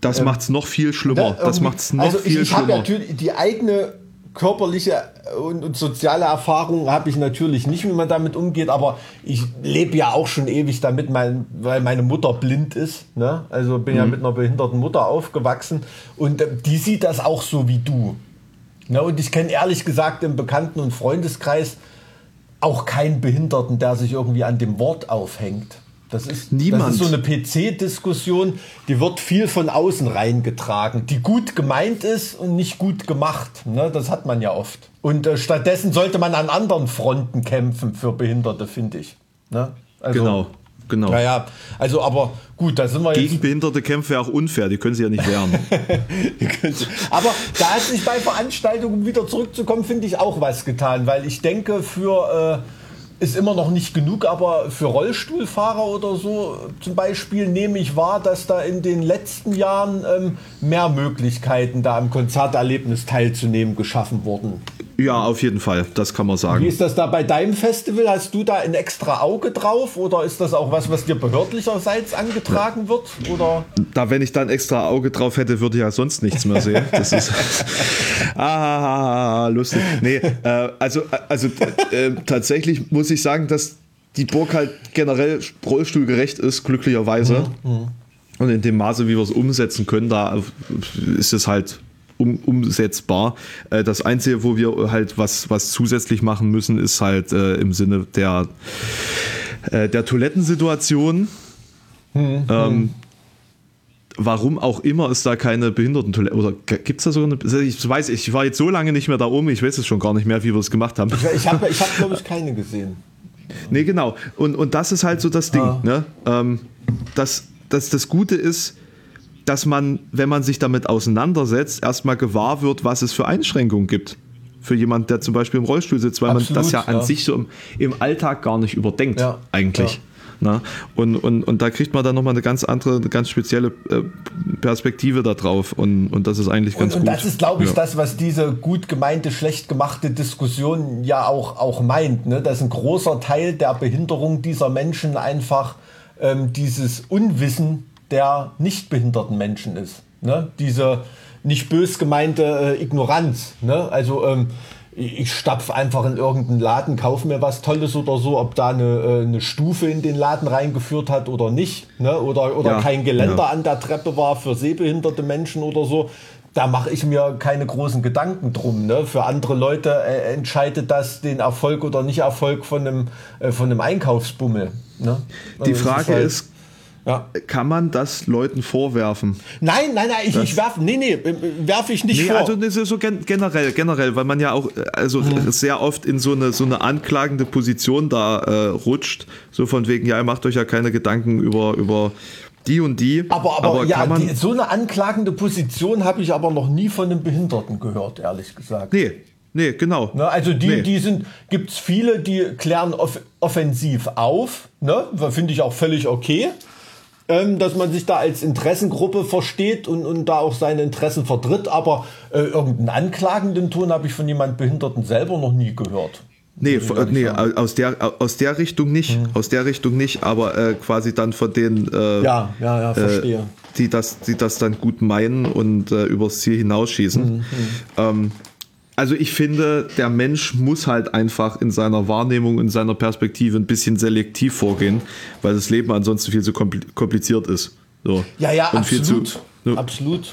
Das macht's noch viel schlimmer. Ne, das irgendwie- macht's noch also ich, viel ich habe schlimmer. natürlich die eigene körperliche und, und soziale Erfahrung habe ich natürlich nicht, wie man damit umgeht, aber ich lebe ja auch schon ewig damit, mein, weil meine Mutter blind ist. Ne? Also bin ja Mhm. mit einer behinderten Mutter aufgewachsen und äh, die sieht das auch so wie du. Ne? Und ich kenne ehrlich gesagt im Bekannten- und Freundeskreis auch keinen Behinderten, der sich irgendwie an dem Wort aufhängt. Das ist, Niemand. das ist so eine PC-Diskussion, die wird viel von außen reingetragen, die gut gemeint ist und nicht gut gemacht. Ne? Das hat man ja oft. Und äh, stattdessen sollte man an anderen Fronten kämpfen für Behinderte, finde ich. Ne? Also, genau, genau. Naja, also aber gut, da sind wir Gegen jetzt. behinderte Kämpfe ja auch unfair, die können sie ja nicht wehren. Aber da hat sich bei Veranstaltungen, um wieder zurückzukommen, finde ich auch was getan, weil ich denke, für äh, ist immer noch nicht genug, aber für Rollstuhlfahrer oder so zum Beispiel nehme ich wahr, dass da in den letzten Jahren ähm, mehr Möglichkeiten, da am Konzerterlebnis teilzunehmen, geschaffen wurden. Ja, auf jeden Fall, das kann man Wie sagen. ist das da bei deinem Festival? Hast du da ein extra Auge drauf oder ist das auch was, was dir behördlicherseits angetragen wird? Oder? Da, wenn ich dann extra Auge drauf hätte, würde ich ja sonst nichts mehr sehen. Das ist ah, lustig. Nee, äh, also, also äh, tatsächlich muss ich sagen, dass die Burg halt generell rollstuhlgerecht ist, glücklicherweise. Und in dem Maße, wie wir es umsetzen können, da ist es halt um, umsetzbar. Äh, das Einzige, wo wir halt was, was zusätzlich machen müssen, ist halt äh, im Sinne der, äh, der Toilettensituation. Ähm, warum auch immer es da keine Behindertentoilette oder gibt es da sogar eine? Ich weiß, ich war jetzt so lange nicht mehr da oben, ich weiß es schon gar nicht mehr, wie wir es gemacht haben. Ich habe, ich hab, glaube ich, keine gesehen. Nee, genau. Und, und das ist halt so das Ding. Ah. Ne? Ähm, dass, dass das Gute ist, dass man, wenn man sich damit auseinandersetzt, erstmal gewahr wird, was es für Einschränkungen gibt. Für jemanden, der zum Beispiel im Rollstuhl sitzt, weil man Absolut, das ja an ja. sich so im, im Alltag gar nicht überdenkt, Ja, eigentlich. Na? Und, und, und da kriegt man dann nochmal eine ganz andere, eine ganz spezielle äh, Perspektive da drauf. Und, und das ist eigentlich ganz Und, und gut. das ist, glaube ich, Ja. das, was diese gut gemeinte, schlecht gemachte Diskussion ja auch, auch meint. Ne? Dass ein großer Teil der Behinderung dieser Menschen einfach ähm, dieses Unwissen der nicht behinderten Menschen ist. Ne? Diese nicht bös gemeinte äh, Ignoranz. Ne? Also ähm, ich ich stapf einfach in irgendeinen Laden, kaufe mir was Tolles oder so, ob da eine, äh, eine Stufe in den Laden reingeführt hat oder nicht. Ne? Oder, oder Ja, kein Geländer ja. an der Treppe war für sehbehinderte Menschen oder so. Da mache ich mir keine großen Gedanken drum. Ne? Für andere Leute äh, entscheidet das den Erfolg oder Nicht-Erfolg von einem, äh, von einem Einkaufsbummel. Ne? Die Also Frage halt- ist, ja. kann man das Leuten vorwerfen? Nein, nein, nein, ich, ich werfe, nee, nee, werfe ich nicht Nee, vor. also das ist so gen generell, generell, weil man ja auch äh, also Mhm. sehr oft in so eine so eine anklagende Position da äh, rutscht, so von wegen ja, ihr macht euch ja keine Gedanken über über die und die. aber, aber, ja, kann man die, so eine anklagende Position habe ich aber noch nie von einem Behinderten gehört, ehrlich gesagt. nee, nee, genau. Ne, also die, Nee. die sind, gibt's viele, die klären off offensiv auf. Ne? Finde ich auch völlig okay. Ähm, dass man sich da als Interessengruppe versteht und, und da auch seine Interessen vertritt, aber äh, irgendeinen anklagenden Ton habe ich von jemand Behinderten selber noch nie gehört. Nee, nee aus der aus der Richtung nicht, aus der Richtung nicht, aber äh, quasi dann von den äh, Ja, ja, ja, verstehe. äh, die das, die das dann gut meinen und äh, übers Ziel hinausschießen. Ähm, also ich finde, der Mensch muss halt einfach in seiner Wahrnehmung, in seiner Perspektive ein bisschen selektiv vorgehen, weil das Leben ansonsten viel zu kompli- kompliziert ist. So. Ja, ja, Und absolut. zu- Ja. Absolut.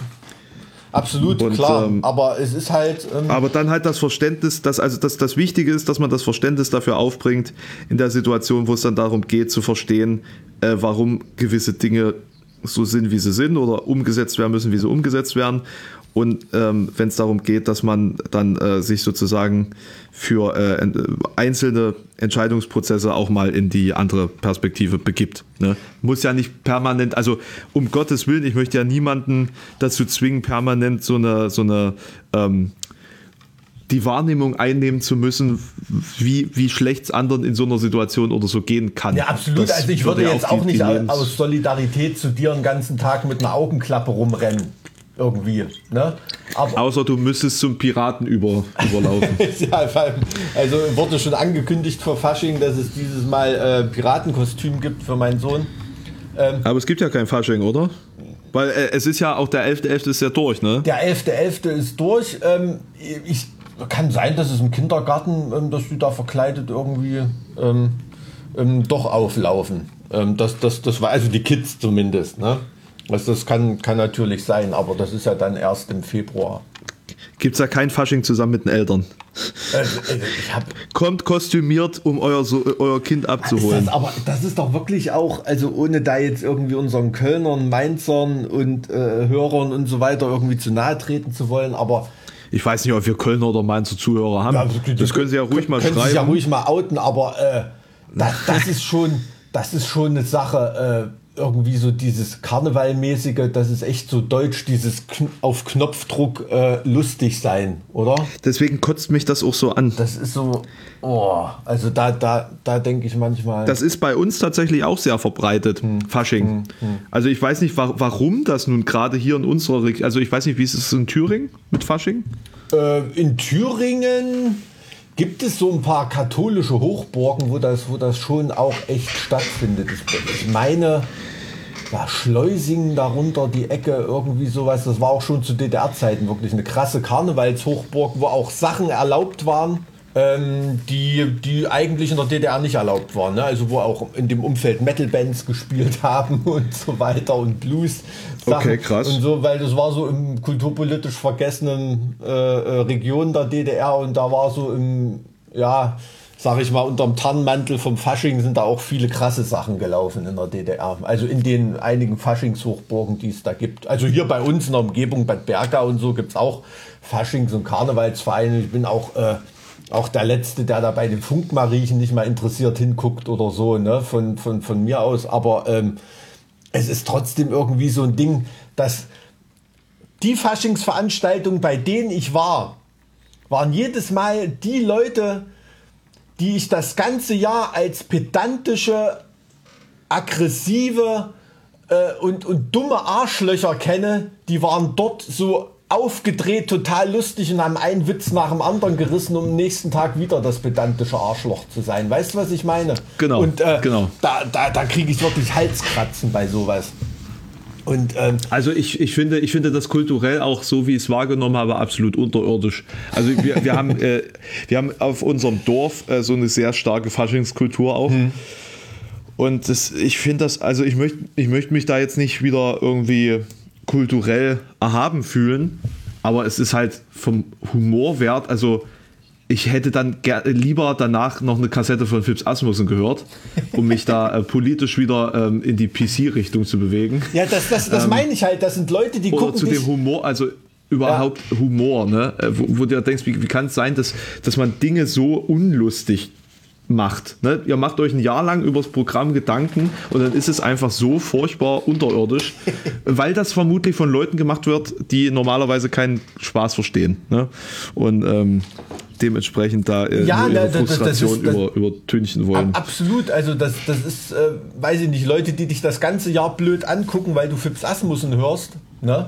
Absolut, Und, klar. ähm, aber es ist halt. Ähm, Aber dann halt das Verständnis, dass also das, das Wichtige ist, dass man das Verständnis dafür aufbringt, in der Situation, wo es dann darum geht, zu verstehen, äh, warum gewisse Dinge so sind, wie sie sind oder umgesetzt werden müssen, wie sie umgesetzt werden. Und ähm, wenn es darum geht, dass man dann äh, sich sozusagen für äh, einzelne Entscheidungsprozesse auch mal in die andere Perspektive begibt. Ne? Muss ja nicht permanent, also um Gottes Willen, ich möchte ja niemanden dazu zwingen, permanent so eine, so eine ähm, die Wahrnehmung einnehmen zu müssen, wie, wie schlecht es anderen in so einer Situation oder so gehen kann. Ja, absolut. Das also ich würde jetzt auch, nicht aus Solidarität zu dir einen ganzen Tag mit einer Augenklappe rumrennen. Irgendwie. Ne? Aber Außer du müsstest zum Piraten über, überlaufen. ja, also wurde schon angekündigt vor Fasching, dass es dieses Mal äh, Piratenkostüm gibt für meinen Sohn. Ähm, Aber es gibt ja kein Fasching, oder? Weil äh, es ist ja auch der 11.11. .11. ist ja durch, ne? Der 11.11. .11. ist durch. Ähm, ich kann sein, dass es im Kindergarten, ähm, dass die da verkleidet irgendwie ähm, ähm, doch auflaufen. Ähm, das, das, das war also die Kids zumindest. Ne? Also das kann, kann natürlich sein, aber das ist ja dann erst im Februar. Gibt es da kein Fasching zusammen mit den Eltern? Also, Kommt kostümiert, um euer, so, euer Kind abzuholen. Das, aber das ist doch wirklich auch, also ohne da jetzt irgendwie unseren Kölnern, Mainzern und äh, Hörern und so weiter irgendwie zu nahe treten zu wollen, aber ich weiß nicht, ob wir Kölner oder Mainzer Zuhörer haben. Ja, das, das können Sie ja ruhig mal können schreiben. Sie ja ruhig mal outen, aber äh, das, das, ist schon, das ist schon eine Sache. Äh, irgendwie so dieses Karnevalmäßige, das ist echt so deutsch, dieses Kn auf Knopfdruck äh, lustig sein, oder? Deswegen kotzt mich das auch so an. Das ist so, oh, also da, da, da denke ich manchmal. Das ist bei uns tatsächlich auch sehr verbreitet, hm. Fasching. Hm. Hm. Also ich weiß nicht, wa warum das nun gerade hier in unserer also ich weiß nicht, wie ist es in Thüringen mit Fasching? Äh, in Thüringen Gibt es so ein paar katholische Hochburgen, wo das, wo das schon auch echt stattfindet? Ich, meine, ja, Schleusingen darunter, die Ecke, irgendwie sowas. Das war auch schon zu DDR-Zeiten wirklich eine krasse Karnevalshochburg, wo auch Sachen erlaubt waren, ähm, die, die eigentlich in der DDR nicht erlaubt waren. Ne? Also wo auch in dem Umfeld Metal-Bands gespielt haben und so weiter und Blues. -Sachen. Okay, krass. Und so, weil das war so im kulturpolitisch vergessenen äh, äh Region der DDR und da war so im, ja, sag ich mal, unterm Tarnmantel vom Fasching sind da auch viele krasse Sachen gelaufen in der DDR. Also in den einigen Faschingshochburgen, die es da gibt. Also hier bei uns in der Umgebung, Bad Berga und so, gibt es auch Faschings- und Karnevalsvereine. Ich bin auch, äh, auch der Letzte, der da bei den Funkmariechen nicht mal interessiert hinguckt oder so, ne, von, von, von mir aus. Aber ähm, es ist trotzdem irgendwie so ein Ding, dass die Faschingsveranstaltungen, bei denen ich war, waren jedes Mal die Leute, die ich das ganze Jahr als pedantische, aggressive äh, und, und dumme Arschlöcher kenne, die waren dort so aufgedreht, total lustig und haben einen Witz nach dem anderen gerissen, um am nächsten Tag wieder das pedantische Arschloch zu sein. Weißt du, was ich meine? Genau. Und äh, genau. da, da, da kriege ich wirklich Halskratzen bei sowas. Und, ähm, also ich, ich, finde, ich finde das kulturell auch so, wie ich es wahrgenommen habe, absolut unterirdisch. Also wir, wir, haben, äh, wir haben auf unserem Dorf äh, so eine sehr starke Faschingskultur auch. Hm. Und das, ich finde das, also ich möchte ich möcht mich da jetzt nicht wieder irgendwie kulturell erhaben fühlen, aber es ist halt vom Humorwert, also ich hätte dann lieber danach noch eine Kassette von Phipps Asmussen gehört, um mich da äh, politisch wieder ähm, in die PC-Richtung zu bewegen. Ja, das, das, das ähm, meine ich halt. Das sind Leute, die oder gucken. zu dem Humor, also überhaupt ja. Humor, ne? Äh, wo, wo du denkst, wie, wie kann es sein, dass, dass man Dinge so unlustig macht. Ne? Ihr macht euch ein Jahr lang übers Programm Gedanken und dann ist es einfach so furchtbar unterirdisch, weil das vermutlich von Leuten gemacht wird, die normalerweise keinen Spaß verstehen. Ne? Und ähm, dementsprechend da äh, ja, ihre Frustration das, das ist, über, übertünchen wollen. Absolut, also das, das ist, äh, weiß ich nicht, Leute, die dich das ganze Jahr blöd angucken, weil du Fips Asmussen hörst, ne?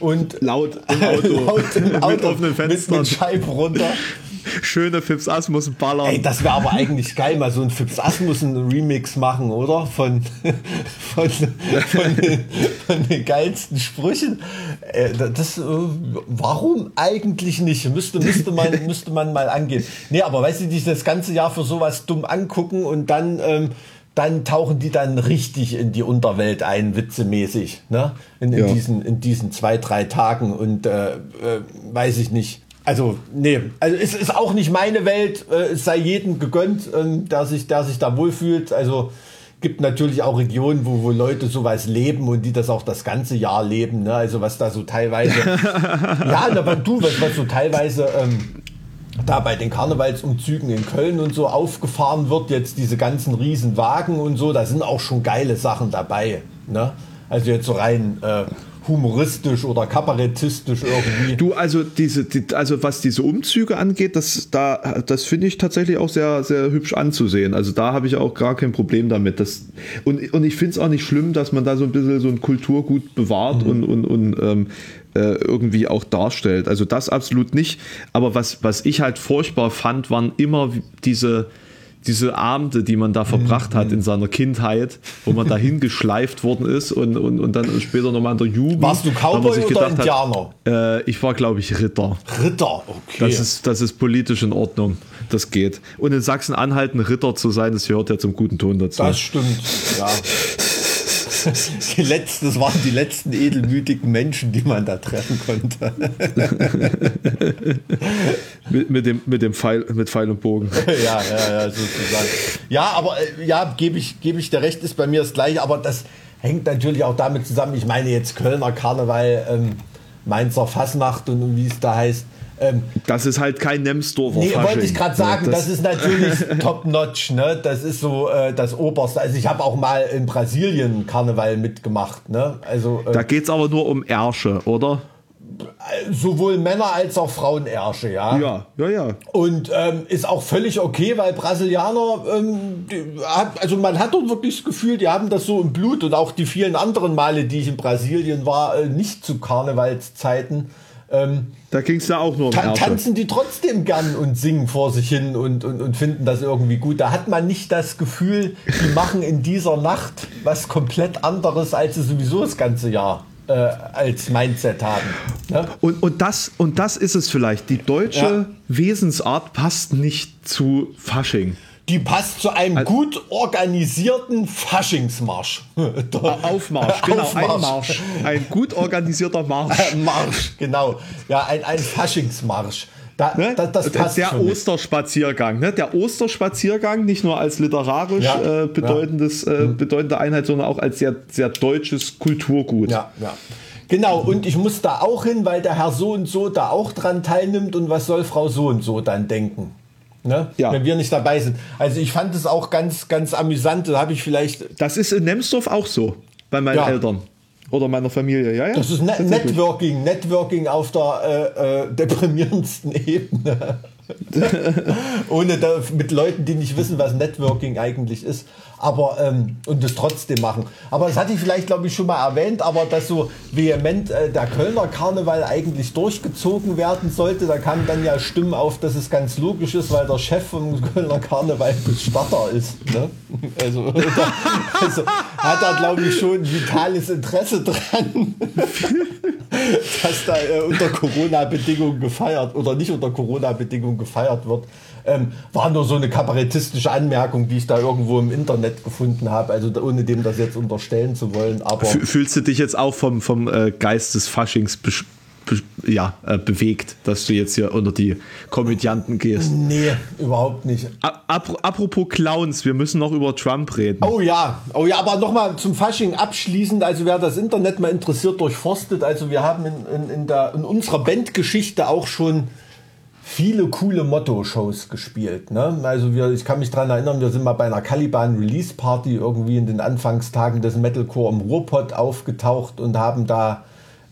Und laut im Auto, laut im Auto mit offenen Fenstern. Mit, mit Scheibe runter. Schöne Fips Asmussen ballern. Ey, das wäre aber eigentlich geil, mal so ein Fips Asmussen Remix machen, oder? Von, von, von, den, von den geilsten Sprüchen. Äh, das, äh, warum eigentlich nicht? Müsste, müsste, man, müsste man mal angehen. Nee, aber weißt du, die das ganze Jahr für sowas dumm angucken und dann, ähm, dann tauchen die dann richtig in die Unterwelt ein, witzemäßig, ne? In, in ja. diesen, in diesen zwei, drei Tagen und äh, äh, weiß ich nicht. Also, nee, also es ist auch nicht meine Welt, äh, es sei jedem gegönnt, ähm, der, sich, der sich da wohlfühlt. Also gibt natürlich auch Regionen, wo, wo Leute sowas leben und die das auch das ganze Jahr leben. Ne? Also was da so teilweise, ja, aber du, was, was so teilweise ähm, da bei den Karnevalsumzügen in Köln und so aufgefahren wird, jetzt diese ganzen Riesenwagen und so, da sind auch schon geile Sachen dabei. Ne? Also jetzt so rein äh, humoristisch oder kabarettistisch irgendwie. Du, also diese, die, also was diese Umzüge angeht, das, da, das finde ich tatsächlich auch sehr, sehr hübsch anzusehen. Also da habe ich auch gar kein Problem damit. Das, und, und ich finde es auch nicht schlimm, dass man da so ein bisschen so ein Kulturgut bewahrt mhm. und, und, und ähm, äh, irgendwie auch darstellt. Also das absolut nicht. Aber was, was ich halt furchtbar fand, waren immer diese, diese Abende, die man da verbracht hat in seiner Kindheit, wo man dahin geschleift worden ist und, und, und dann später nochmal in der Jugend. Warst du Cowboy oder Indianer? Hat, äh, ich war, glaube ich, Ritter. Ritter, okay. Das ist, das ist politisch in Ordnung. Das geht. Und in Sachsen-Anhalt ein Ritter zu sein, das gehört ja zum guten Ton dazu. Das stimmt, ja. die letzten, das waren die letzten edelmütigen Menschen, die man da treffen konnte. mit, mit, dem, mit dem Pfeil, mit Pfeil und Bogen. ja, ja, ja, sozusagen. Ja, aber äh, ja, gebe ich, gebe ich der Recht, ist bei mir das gleiche, aber das hängt natürlich auch damit zusammen. Ich meine jetzt Kölner Karneval, ähm, Mainzer Fassnacht und wie es da heißt ähm, das ist halt kein Nemsdorfer Nee, Fasching. wollte ich gerade sagen, das, das, ist natürlich top-notch, ne? Das ist so äh, das Oberste. Also ich habe auch mal in Brasilien Karneval mitgemacht, ne? Also, äh, da geht es aber nur um Ärsche, oder? sowohl Männer als auch Frauenersche, ja. Ja, ja, ja. Und ähm, ist auch völlig okay, weil Brasilianer, ähm, hat, also man hat dort wirklich das Gefühl, die haben das so im Blut und auch die vielen anderen Male, die ich in Brasilien war, äh, nicht zu Karnevalszeiten. Ähm, da ging es ja auch nur um ta Tanzen die trotzdem gern und singen vor sich hin und, und, und finden das irgendwie gut. Da hat man nicht das Gefühl, die machen in dieser Nacht was komplett anderes, als sie sowieso das ganze Jahr äh, als Mindset haben. Ne? Und, und, das, und das ist es vielleicht. Die deutsche ja. Wesensart passt nicht zu Fasching die passt zu einem also, gut organisierten Faschingsmarsch. Aufmarsch, genau, Aufmarsch. ein Marsch. Ein gut organisierter Marsch. Marsch, genau. Ja, ein, ein Faschingsmarsch. Da, ne? da, das passt der Osterspaziergang, ne? Der Osterspaziergang, nicht nur als literarisch ja, äh, bedeutendes, ja. äh, mhm. bedeutende Einheit, sondern auch als sehr, sehr deutsches Kulturgut. Ja, ja. Genau, und ich muss da auch hin, weil der Herr so und so da auch dran teilnimmt und was soll Frau so und so dann denken? Ne? Ja. Wenn wir nicht dabei sind. Also ich fand es auch ganz, ganz amüsant. Da habe ich vielleicht. Das ist in Nemsdorf auch so bei meinen ja. Eltern oder meiner Familie. Ja, ja. Das ist ne Networking, Networking auf der äh, äh, deprimierendsten Ebene. Ohne da, mit Leuten, die nicht wissen, was Networking eigentlich ist aber ähm, und das trotzdem machen. Aber das hatte ich vielleicht, glaube ich, schon mal erwähnt, aber dass so vehement äh, der Kölner Karneval eigentlich durchgezogen werden sollte, da kamen dann ja Stimmen auf, dass es ganz logisch ist, weil der Chef vom Kölner Karneval Bestatter ist. Ne? Also, also hat er, glaube ich, schon ein vitales Interesse dran, dass da äh, unter Corona-Bedingungen gefeiert oder nicht unter Corona-Bedingungen gefeiert wird. Ähm, war nur so eine kabarettistische Anmerkung, die ich da irgendwo im Internet gefunden habe, also ohne dem das jetzt unterstellen zu wollen. Aber Fühlst du dich jetzt auch vom, vom äh, Geist des Faschings be ja, äh, bewegt, dass du jetzt hier unter die Komödianten gehst? Nee, überhaupt nicht. Ap apropos Clowns, wir müssen noch über Trump reden. Oh ja, oh ja, aber nochmal zum Fasching abschließend, also wer das Internet mal interessiert, durchforstet, also wir haben in, in, in, der, in unserer Bandgeschichte auch schon viele coole Motto-Shows gespielt. Ne? Also wir, ich kann mich daran erinnern, wir sind mal bei einer Caliban Release Party irgendwie in den Anfangstagen des Metalcore im Ruhrpott aufgetaucht und haben da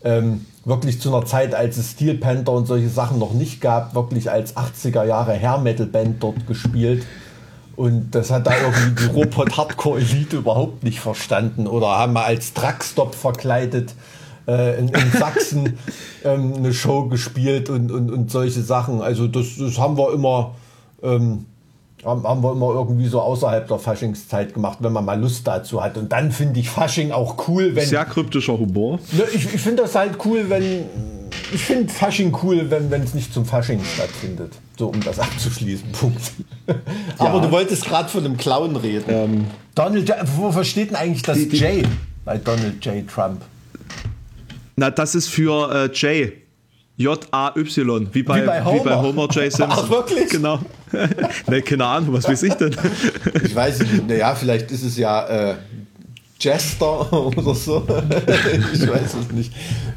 ähm, wirklich zu einer Zeit, als es Steel Panther und solche Sachen noch nicht gab, wirklich als 80er Jahre Hair Metal Band dort gespielt. Und das hat da irgendwie die Ruhrpott Hardcore Elite überhaupt nicht verstanden oder haben wir als Truckstop verkleidet äh, in, in, Sachsen ähm, eine Show gespielt und, und, und solche Sachen. Also das, das haben wir immer, ähm, haben, wir immer irgendwie so außerhalb der Faschingszeit gemacht, wenn man mal Lust dazu hat. Und dann finde ich Fasching auch cool, wenn. Sehr kryptischer Humor. Ne, ich ich finde das halt cool, wenn. Ich finde Fasching cool, wenn es nicht zum Fasching stattfindet. So, um das abzuschließen. Punkt. Aber ja. du wolltest gerade von einem Clown reden. Ähm, Donald J. Wofür steht denn eigentlich das die, die, J bei Donald J. Trump? Na, das ist für äh, Jay. J-A-Y, wie bei, Wie bei Homer. wie bei Homer J. Simpson. Ach, wirklich? Genau. ne, keine Ahnung, was weiß ich denn? Ich weiß nicht, naja, vielleicht ist es ja äh, Jester oder so. ich weiß es nicht.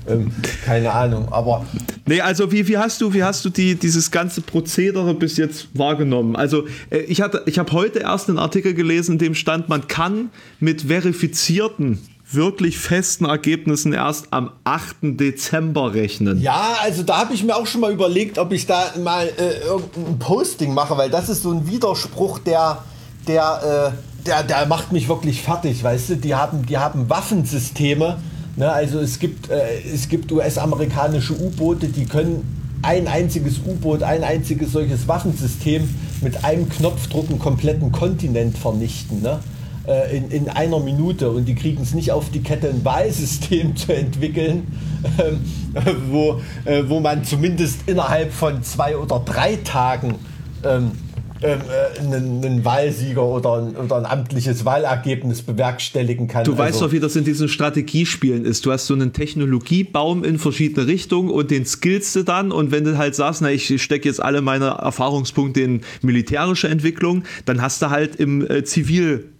Ähm, keine Ahnung, aber Nee, also wie, wie hast du, wie hast du die, dieses ganze Prozedere bis jetzt wahrgenommen? Also äh, ich, hatte, ich habe heute erst einen Artikel gelesen, in dem stand, man kann mit verifizierten, wirklich festen Ergebnissen erst am 8. Dezember rechnen. Ja, also da habe ich mir auch schon mal überlegt, ob ich da mal äh, irgendein Posting mache, weil das ist so ein Widerspruch, der, der, äh, der, der macht mich wirklich fertig, weißt du? Die haben, die haben Waffensysteme. Ne? Also es gibt, äh, gibt US-amerikanische U-Boote, die können ein einziges U-Boot, ein einziges solches Waffensystem mit einem Knopfdruck einen kompletten Kontinent vernichten. Ne? Äh, in, in einer Minute und die kriegen es nicht auf die Kette, ein Wahlsystem zu entwickeln, ähm, wo, äh, wo man zumindest innerhalb von zwei oder drei Tagen ähm, ähm, äh, einen, einen Wahlsieger oder ein, oder ein amtliches Wahlergebnis bewerkstelligen kann. Du weißt Also- doch, wie das in diesen Strategiespielen ist. Du hast so einen Technologiebaum in verschiedene Richtungen und den skillst du dann. Und wenn du halt sagst, na, ich stecke jetzt alle meine Erfahrungspunkte in militärische Entwicklung, dann hast du halt im äh,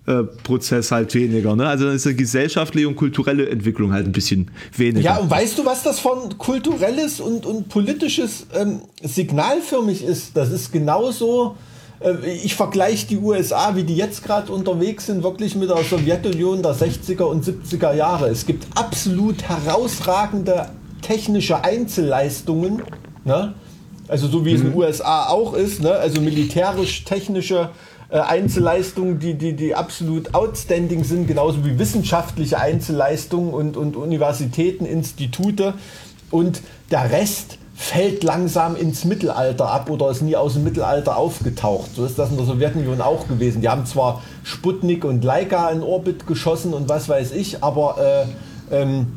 Zivilprozess halt weniger. Ne? Also dann ist eine gesellschaftliche und kulturelle Entwicklung halt ein bisschen weniger. Ja, und weißt du, was das von kulturelles und, und politisches ähm, Signal für mich ist? Das ist genauso. Äh, ich vergleiche die USA, wie die jetzt gerade unterwegs sind, wirklich mit der Sowjetunion der 60er und 70er Jahre. Es gibt absolut herausragende technische Einzelleistungen. Ne? Also so wie es in den USA auch ist, ne? also militärisch-technische äh, Einzelleistungen, die, die, die absolut outstanding sind, genauso wie wissenschaftliche Einzelleistungen und, und Universitäten, Institute. Und der Rest fällt langsam ins Mittelalter ab oder ist nie aus dem Mittelalter aufgetaucht. So ist das in der Sowjetunion auch gewesen. Die haben zwar Sputnik und Laika in Orbit geschossen und was weiß ich, aber äh, ähm,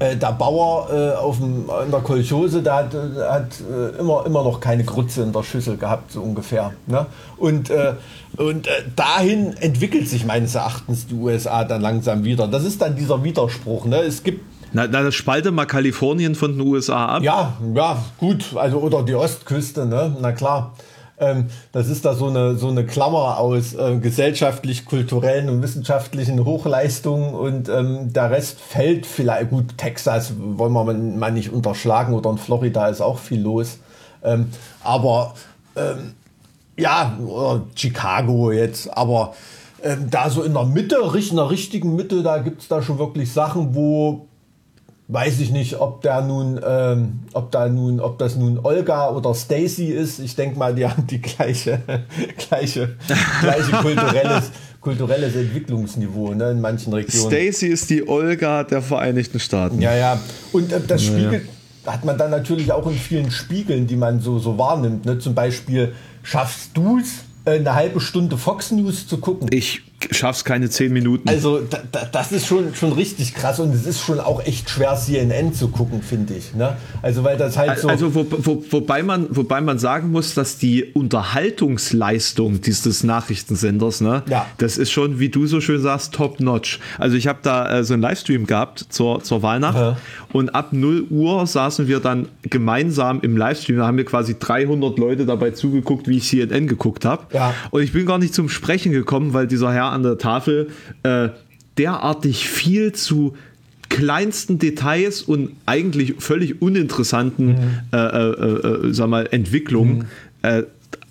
äh, der Bauer äh, auf dem, in der Kolchose, der hat, äh, hat äh, immer, immer noch keine Grütze in der Schüssel gehabt, so ungefähr. Ne? Und, äh, und äh, dahin entwickelt sich meines Erachtens die USA dann langsam wieder. Das ist dann dieser Widerspruch. Ne? Es gibt Na, na, das spalte mal Kalifornien von den USA ab. ja, ja, gut, also oder die Ostküste, ne? Na klar. Ähm, das ist da so eine, so eine Klammer aus äh, gesellschaftlich, kulturellen und wissenschaftlichen Hochleistungen und ähm, der Rest fällt vielleicht, gut, Texas wollen wir mal nicht unterschlagen oder in Florida ist auch viel los. Ähm, aber ähm, ja, oder Chicago jetzt, aber ähm, da so in der Mitte, in der richtigen Mitte, da gibt's da schon wirklich Sachen, wo weiß ich nicht, ob der nun, ähm, ob da nun, ob das nun Olga oder Stacy ist. Ich denke mal, die haben die gleiche, gleiche, gleiche kulturelles, kulturelles Entwicklungsniveau ne, in manchen Regionen. Stacy ist die Olga der Vereinigten Staaten. Ja, ja. Und äh, das spiegelt, hat man dann natürlich auch in vielen Spiegeln, die man so, so wahrnimmt. Ne? Zum Beispiel, schaffst du es, äh, eine halbe Stunde Fox News zu gucken? Ich schaff's keine zehn Minuten. Also da, da, das ist schon, schon richtig krass und es ist schon auch echt schwer, CNN zu gucken, finde ich. Ne? Also weil das halt so... Also wo, wo, wobei, man, wobei man sagen muss, dass die Unterhaltungsleistung dieses Nachrichtensenders, ne, Ja. das ist schon, wie du so schön sagst, top-notch. Also ich habe da äh, so einen Livestream gehabt zur, zur Weihnacht Ja. und ab 0 Uhr saßen wir dann gemeinsam im Livestream. Da haben wir quasi 300 Leute dabei zugeguckt, wie ich CNN geguckt habe. Ja. Und ich bin gar nicht zum Sprechen gekommen, weil dieser Herr an der Tafel äh, derartig viel zu kleinsten Details und eigentlich völlig uninteressanten äh, äh, äh, sag mal, Entwicklungen äh,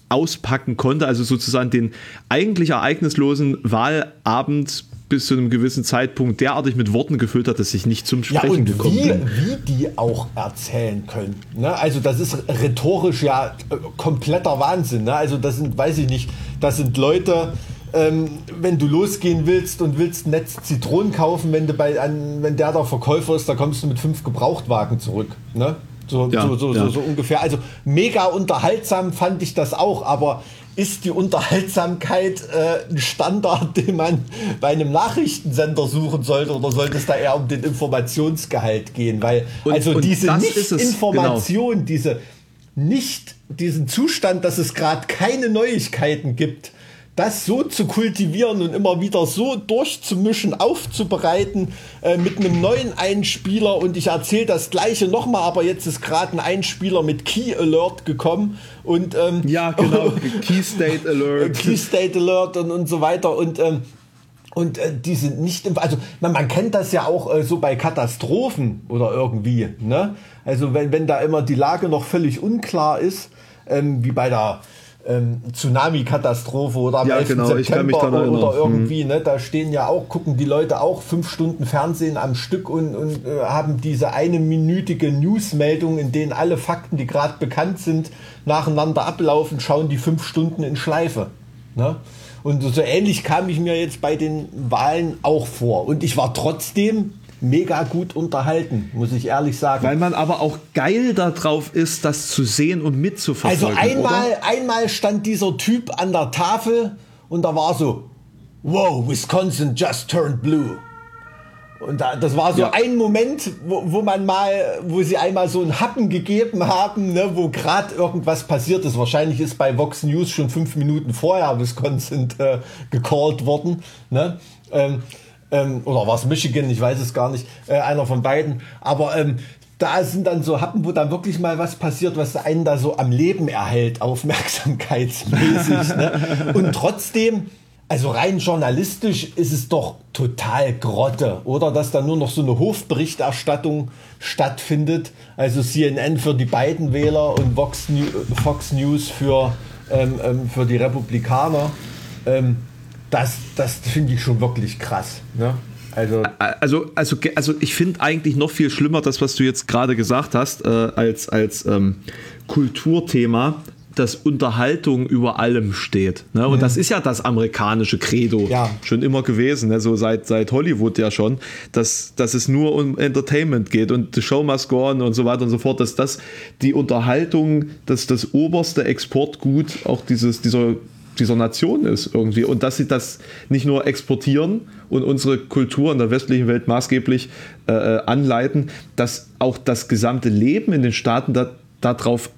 auspacken konnte. Also sozusagen den eigentlich ereignislosen Wahlabend bis zu einem gewissen Zeitpunkt derartig mit Worten gefüllt hat, dass ich nicht zum Ja, Sprechen und gekommen wie, bin. wie die auch erzählen können. Ne? Also das ist rhetorisch ja äh, kompletter Wahnsinn. Ne? Also das sind, weiß ich nicht, das sind Leute, ähm, wenn du losgehen willst und willst ein Netz Zitronen kaufen, wenn, du bei, an, wenn der der Verkäufer ist, da kommst du mit fünf Gebrauchtwagen zurück. Ne? So, Ja, so, so, ja. so, ungefähr. Also mega unterhaltsam fand ich das auch, aber ist die Unterhaltsamkeit äh, ein Standard, den man bei einem Nachrichtensender suchen sollte oder sollte es da eher um den Informationsgehalt gehen? Weil Und- also und diese genau. Nicht-Information, diese nicht diesen Zustand, dass es gerade keine Neuigkeiten gibt, das so zu kultivieren und immer wieder so durchzumischen, aufzubereiten äh, mit einem neuen Einspieler. Und ich erzähle das gleiche nochmal, aber jetzt ist gerade ein Einspieler mit Key Alert gekommen. Und ähm, ja genau. Key State Alert, Key State Alert und, und so weiter. Und ähm, und äh, die sind nicht im, also man, man kennt das ja auch äh, so bei Katastrophen oder irgendwie, ne? Also wenn, wenn da immer die Lage noch völlig unklar ist, ähm, wie bei der ähm, Tsunami-Katastrophe oder am ja, 11. genau, September oder irgendwie, hm. ne, da stehen ja auch, gucken die Leute auch fünf Stunden Fernsehen am Stück und, und äh, haben diese eine minütige Newsmeldung, in denen alle Fakten, die gerade bekannt sind, nacheinander ablaufen, schauen die fünf Stunden in Schleife. Ne? Und so ähnlich kam ich mir jetzt bei den Wahlen auch vor. Und ich war trotzdem mega gut unterhalten, muss ich ehrlich sagen. Weil man aber auch geil darauf ist, das zu sehen und mitzuverfolgen. Also einmal, oder? einmal stand dieser Typ an der Tafel und da war so, wow, Wisconsin just turned blue. Und da, das war so ja. ein Moment, wo, wo man mal, wo sie einmal so einen Happen gegeben haben, ne, wo gerade irgendwas passiert ist. Wahrscheinlich ist bei Vox News schon fünf Minuten vorher Wisconsin äh, gecallt worden. Ne? Ähm, ähm, oder war es Michigan, ich weiß es gar nicht, äh, einer von beiden. Aber ähm, da sind dann so Happen, wo dann wirklich mal was passiert, was einen da so am Leben erhält, aufmerksamkeitsmäßig. ne? Und trotzdem, also rein journalistisch ist es doch total Grotte, oder? Dass da nur noch so eine Hofberichterstattung stattfindet. Also CNN für die beiden Wähler und Fox News für, ähm, ähm, für die Republikaner. Ähm, das, das finde ich schon wirklich krass. Ne? Also, also, also, also ich finde eigentlich noch viel schlimmer das, was du jetzt gerade gesagt hast, äh, als, als ähm, Kulturthema, dass Unterhaltung über allem steht. Ne? Und mhm. das ist ja das amerikanische Credo ja. schon immer gewesen, ne? so seit, seit Hollywood ja schon, dass, dass es nur um Entertainment geht und the show must go on und so weiter und so fort, dass das die Unterhaltung, dass das oberste Exportgut auch dieses, dieser dieser Nation ist irgendwie und dass sie das nicht nur exportieren und unsere Kultur in der westlichen Welt maßgeblich äh, äh anleiten, dass auch das gesamte Leben in den Staaten da, darauf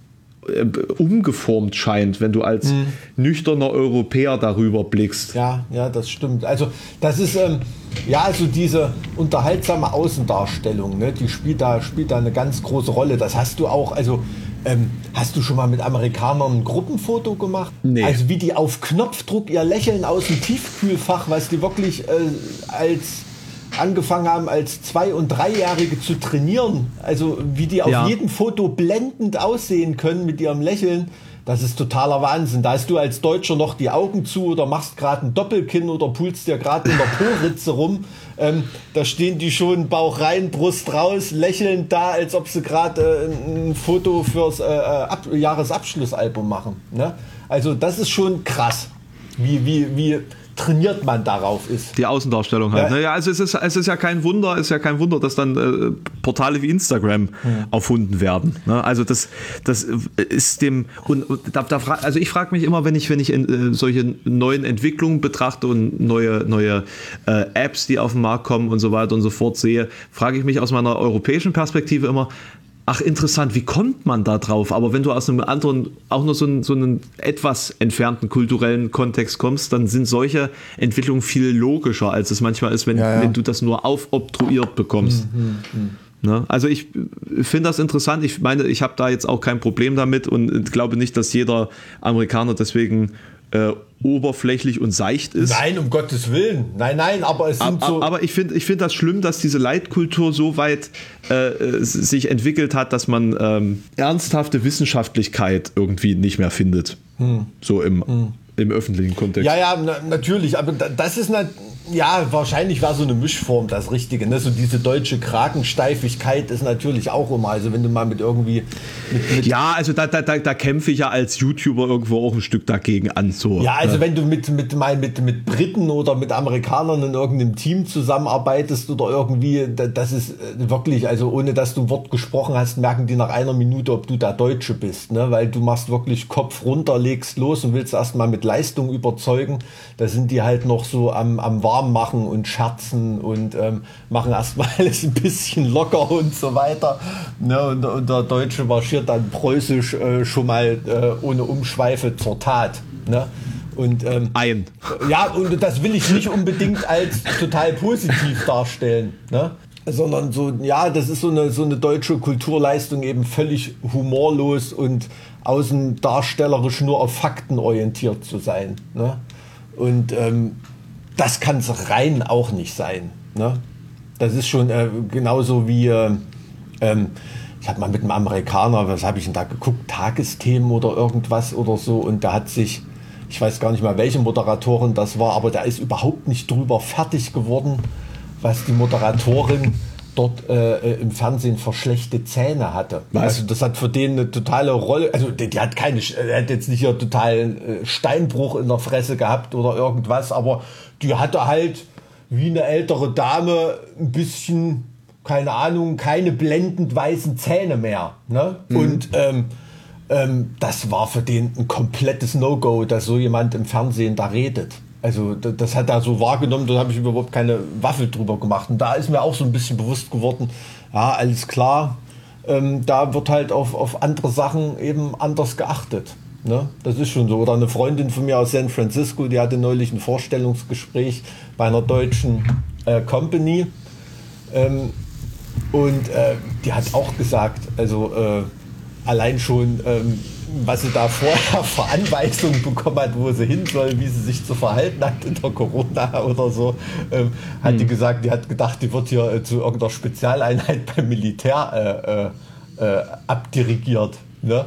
äh, umgeformt scheint, wenn du als mhm. nüchterner Europäer darüber blickst. Ja, ja, das stimmt. Also das ist ähm, ja also diese unterhaltsame Außendarstellung, ne, die spielt da spielt da eine ganz große Rolle. Das hast du auch, also ähm, hast du schon mal mit Amerikanern ein Gruppenfoto gemacht? Nee. Also wie die auf Knopfdruck ihr Lächeln aus dem Tiefkühlfach, was die wirklich äh, als angefangen haben, als Zwei- und Dreijährige zu trainieren. Also wie die auf ja. jedem Foto blendend aussehen können mit ihrem Lächeln. Das ist totaler Wahnsinn. Da hast du als Deutscher noch die Augen zu oder machst gerade ein Doppelkinn oder pulst dir gerade in der Po-Ritze rum. Ähm, da stehen die schon Bauch rein, Brust raus, lächelnd da, als ob sie gerade äh, ein Foto fürs äh, äh, Ab Jahresabschlussalbum machen. Ne? Also das ist schon krass, wie, wie, wie trainiert man darauf ist. Die Außendarstellung halt. Ja. Ne? ja, also es ist, es ist ja kein Wunder, ist ja kein Wunder, dass dann äh, Portale wie Instagram ja. erfunden werden. Ne? Also das, das ist dem und, und da, da also ich frage mich immer, wenn ich wenn ich in, äh, solche neuen Entwicklungen betrachte und neue neue äh, Apps, die auf den Markt kommen und so weiter und so fort sehe, frage ich mich aus meiner europäischen Perspektive immer, ach interessant, wie kommt man da drauf? Aber wenn du aus einem anderen, auch nur so einen, so einen etwas entfernten kulturellen Kontext kommst, dann sind solche Entwicklungen viel logischer, als es manchmal ist, wenn, ja, ja. wenn du das nur aufobtruiert bekommst. Mhm, mh, mh. Ne? Also ich finde das interessant. Ich meine, ich habe da jetzt auch kein Problem damit und glaube nicht, dass jeder Amerikaner deswegen äh, oberflächlich und seicht ist. Nein, um Gottes Willen. Nein, nein, aber es sind aber, so. Aber ich finde ich find das schlimm, dass diese Leitkultur so weit äh, sich entwickelt hat, dass man ähm, ernsthafte Wissenschaftlichkeit irgendwie nicht mehr findet. Hm. So im, hm. im öffentlichen Kontext. Ja, ja, na, natürlich. Aber das ist natürlich ja, wahrscheinlich war so eine Mischform das Richtige. Ne? So diese deutsche Kragensteifigkeit ist natürlich auch immer. Also wenn du mal mit irgendwie. Mit, mit ja, also da, da, da, da kämpfe ich ja als YouTuber irgendwo auch ein Stück dagegen an. So, ja, also ne? wenn du mit, mit, mal mit, mit Briten oder mit Amerikanern in irgendeinem Team zusammenarbeitest oder irgendwie, das ist äh, wirklich, also ohne dass du ein Wort gesprochen hast, merken die nach einer Minute, ob du der Deutsche bist. Ne? Weil du machst wirklich Kopf runter, legst los und willst erstmal mit Leistung überzeugen. Da sind die halt noch so am, am Warten warm machen und scherzen und ähm, machen erstmal alles ein bisschen locker und so weiter. Ne? Und, und, der Deutsche marschiert dann preußisch äh, schon mal äh, ohne Umschweife zur Tat. Ne? Und, ähm, Ein. Ja, und das will ich nicht unbedingt als total positiv darstellen, ne? sondern so, ja, das ist so eine, so eine deutsche Kulturleistung, eben völlig humorlos und außendarstellerisch nur auf Fakten orientiert zu sein. Ne? Und ähm, das kann es rein auch nicht sein. Ne? Das ist schon äh, genauso wie, äh, ähm, ich habe mal mit einem Amerikaner, was habe ich denn da geguckt, Tagesthemen oder irgendwas oder so, und da hat sich, ich weiß gar nicht mal, welche Moderatorin das war, aber der ist überhaupt nicht drüber fertig geworden, was die Moderatorin dort äh, im Fernsehen für schlechte Zähne hatte. Was? Also das hat für den eine totale Rolle. Also die, die hat keine, er hat jetzt nicht hier totalen äh, Steinbruch in der Fresse gehabt oder irgendwas, aber die hatte halt wie eine ältere Dame ein bisschen, keine Ahnung, keine blendend weißen Zähne mehr. Ne? Mhm. Und ähm, ähm, das war für den ein komplettes No-Go, dass so jemand im Fernsehen da redet. Also das hat er so wahrgenommen, da habe ich überhaupt keine Waffel drüber gemacht. Und da ist mir auch so ein bisschen bewusst geworden, ja, alles klar, ähm, da wird halt auf, auf andere Sachen eben anders geachtet. Ne? Das ist schon so. Oder eine Freundin von mir aus San Francisco, die hatte neulich ein Vorstellungsgespräch bei einer deutschen äh, Company. Ähm, und äh, die hat auch gesagt, also äh, allein schon ähm, was sie da vorher für Anweisungen bekommen hat, wo sie hin soll, wie sie sich zu verhalten hat in der Corona oder so, ähm, hat hm. die gesagt, die hat gedacht, die wird hier äh, zu irgendeiner Spezialeinheit beim Militär äh, äh, äh abdirigiert. Ne?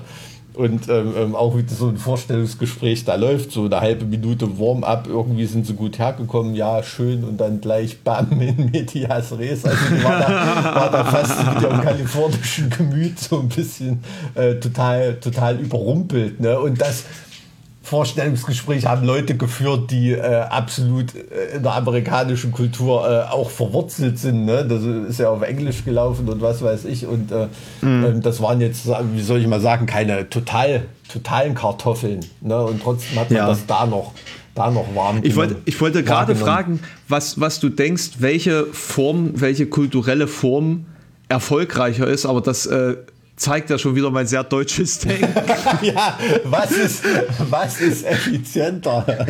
Und ähm, ähm, auch wie so ein Vorstellungsgespräch da läuft, so eine halbe Minute Warm-up, irgendwie sind sie gut hergekommen, ja, schön, und dann gleich bam in Medias Res. Also war da, war da fast mit ihrem kalifornischen Gemüt so ein bisschen äh, total, total überrumpelt. Ne? Und das, Vorstellungsgespräch haben Leute geführt, die äh, absolut äh, in der amerikanischen Kultur äh, auch verwurzelt sind. Ne? Das ist ja auf Englisch gelaufen und was weiß ich. Und äh, mhm. das waren jetzt, wie soll ich mal sagen, keine total, totalen Kartoffeln. Ne? Und trotzdem hat man ja. das da noch, da noch warm. Ich wollte, ich wollte gerade fragen, was, was du denkst, welche Form, welche kulturelle Form erfolgreicher ist, aber das äh, zeigt ja schon wieder mein sehr deutsches Denken. ja, was ist, was ist effizienter?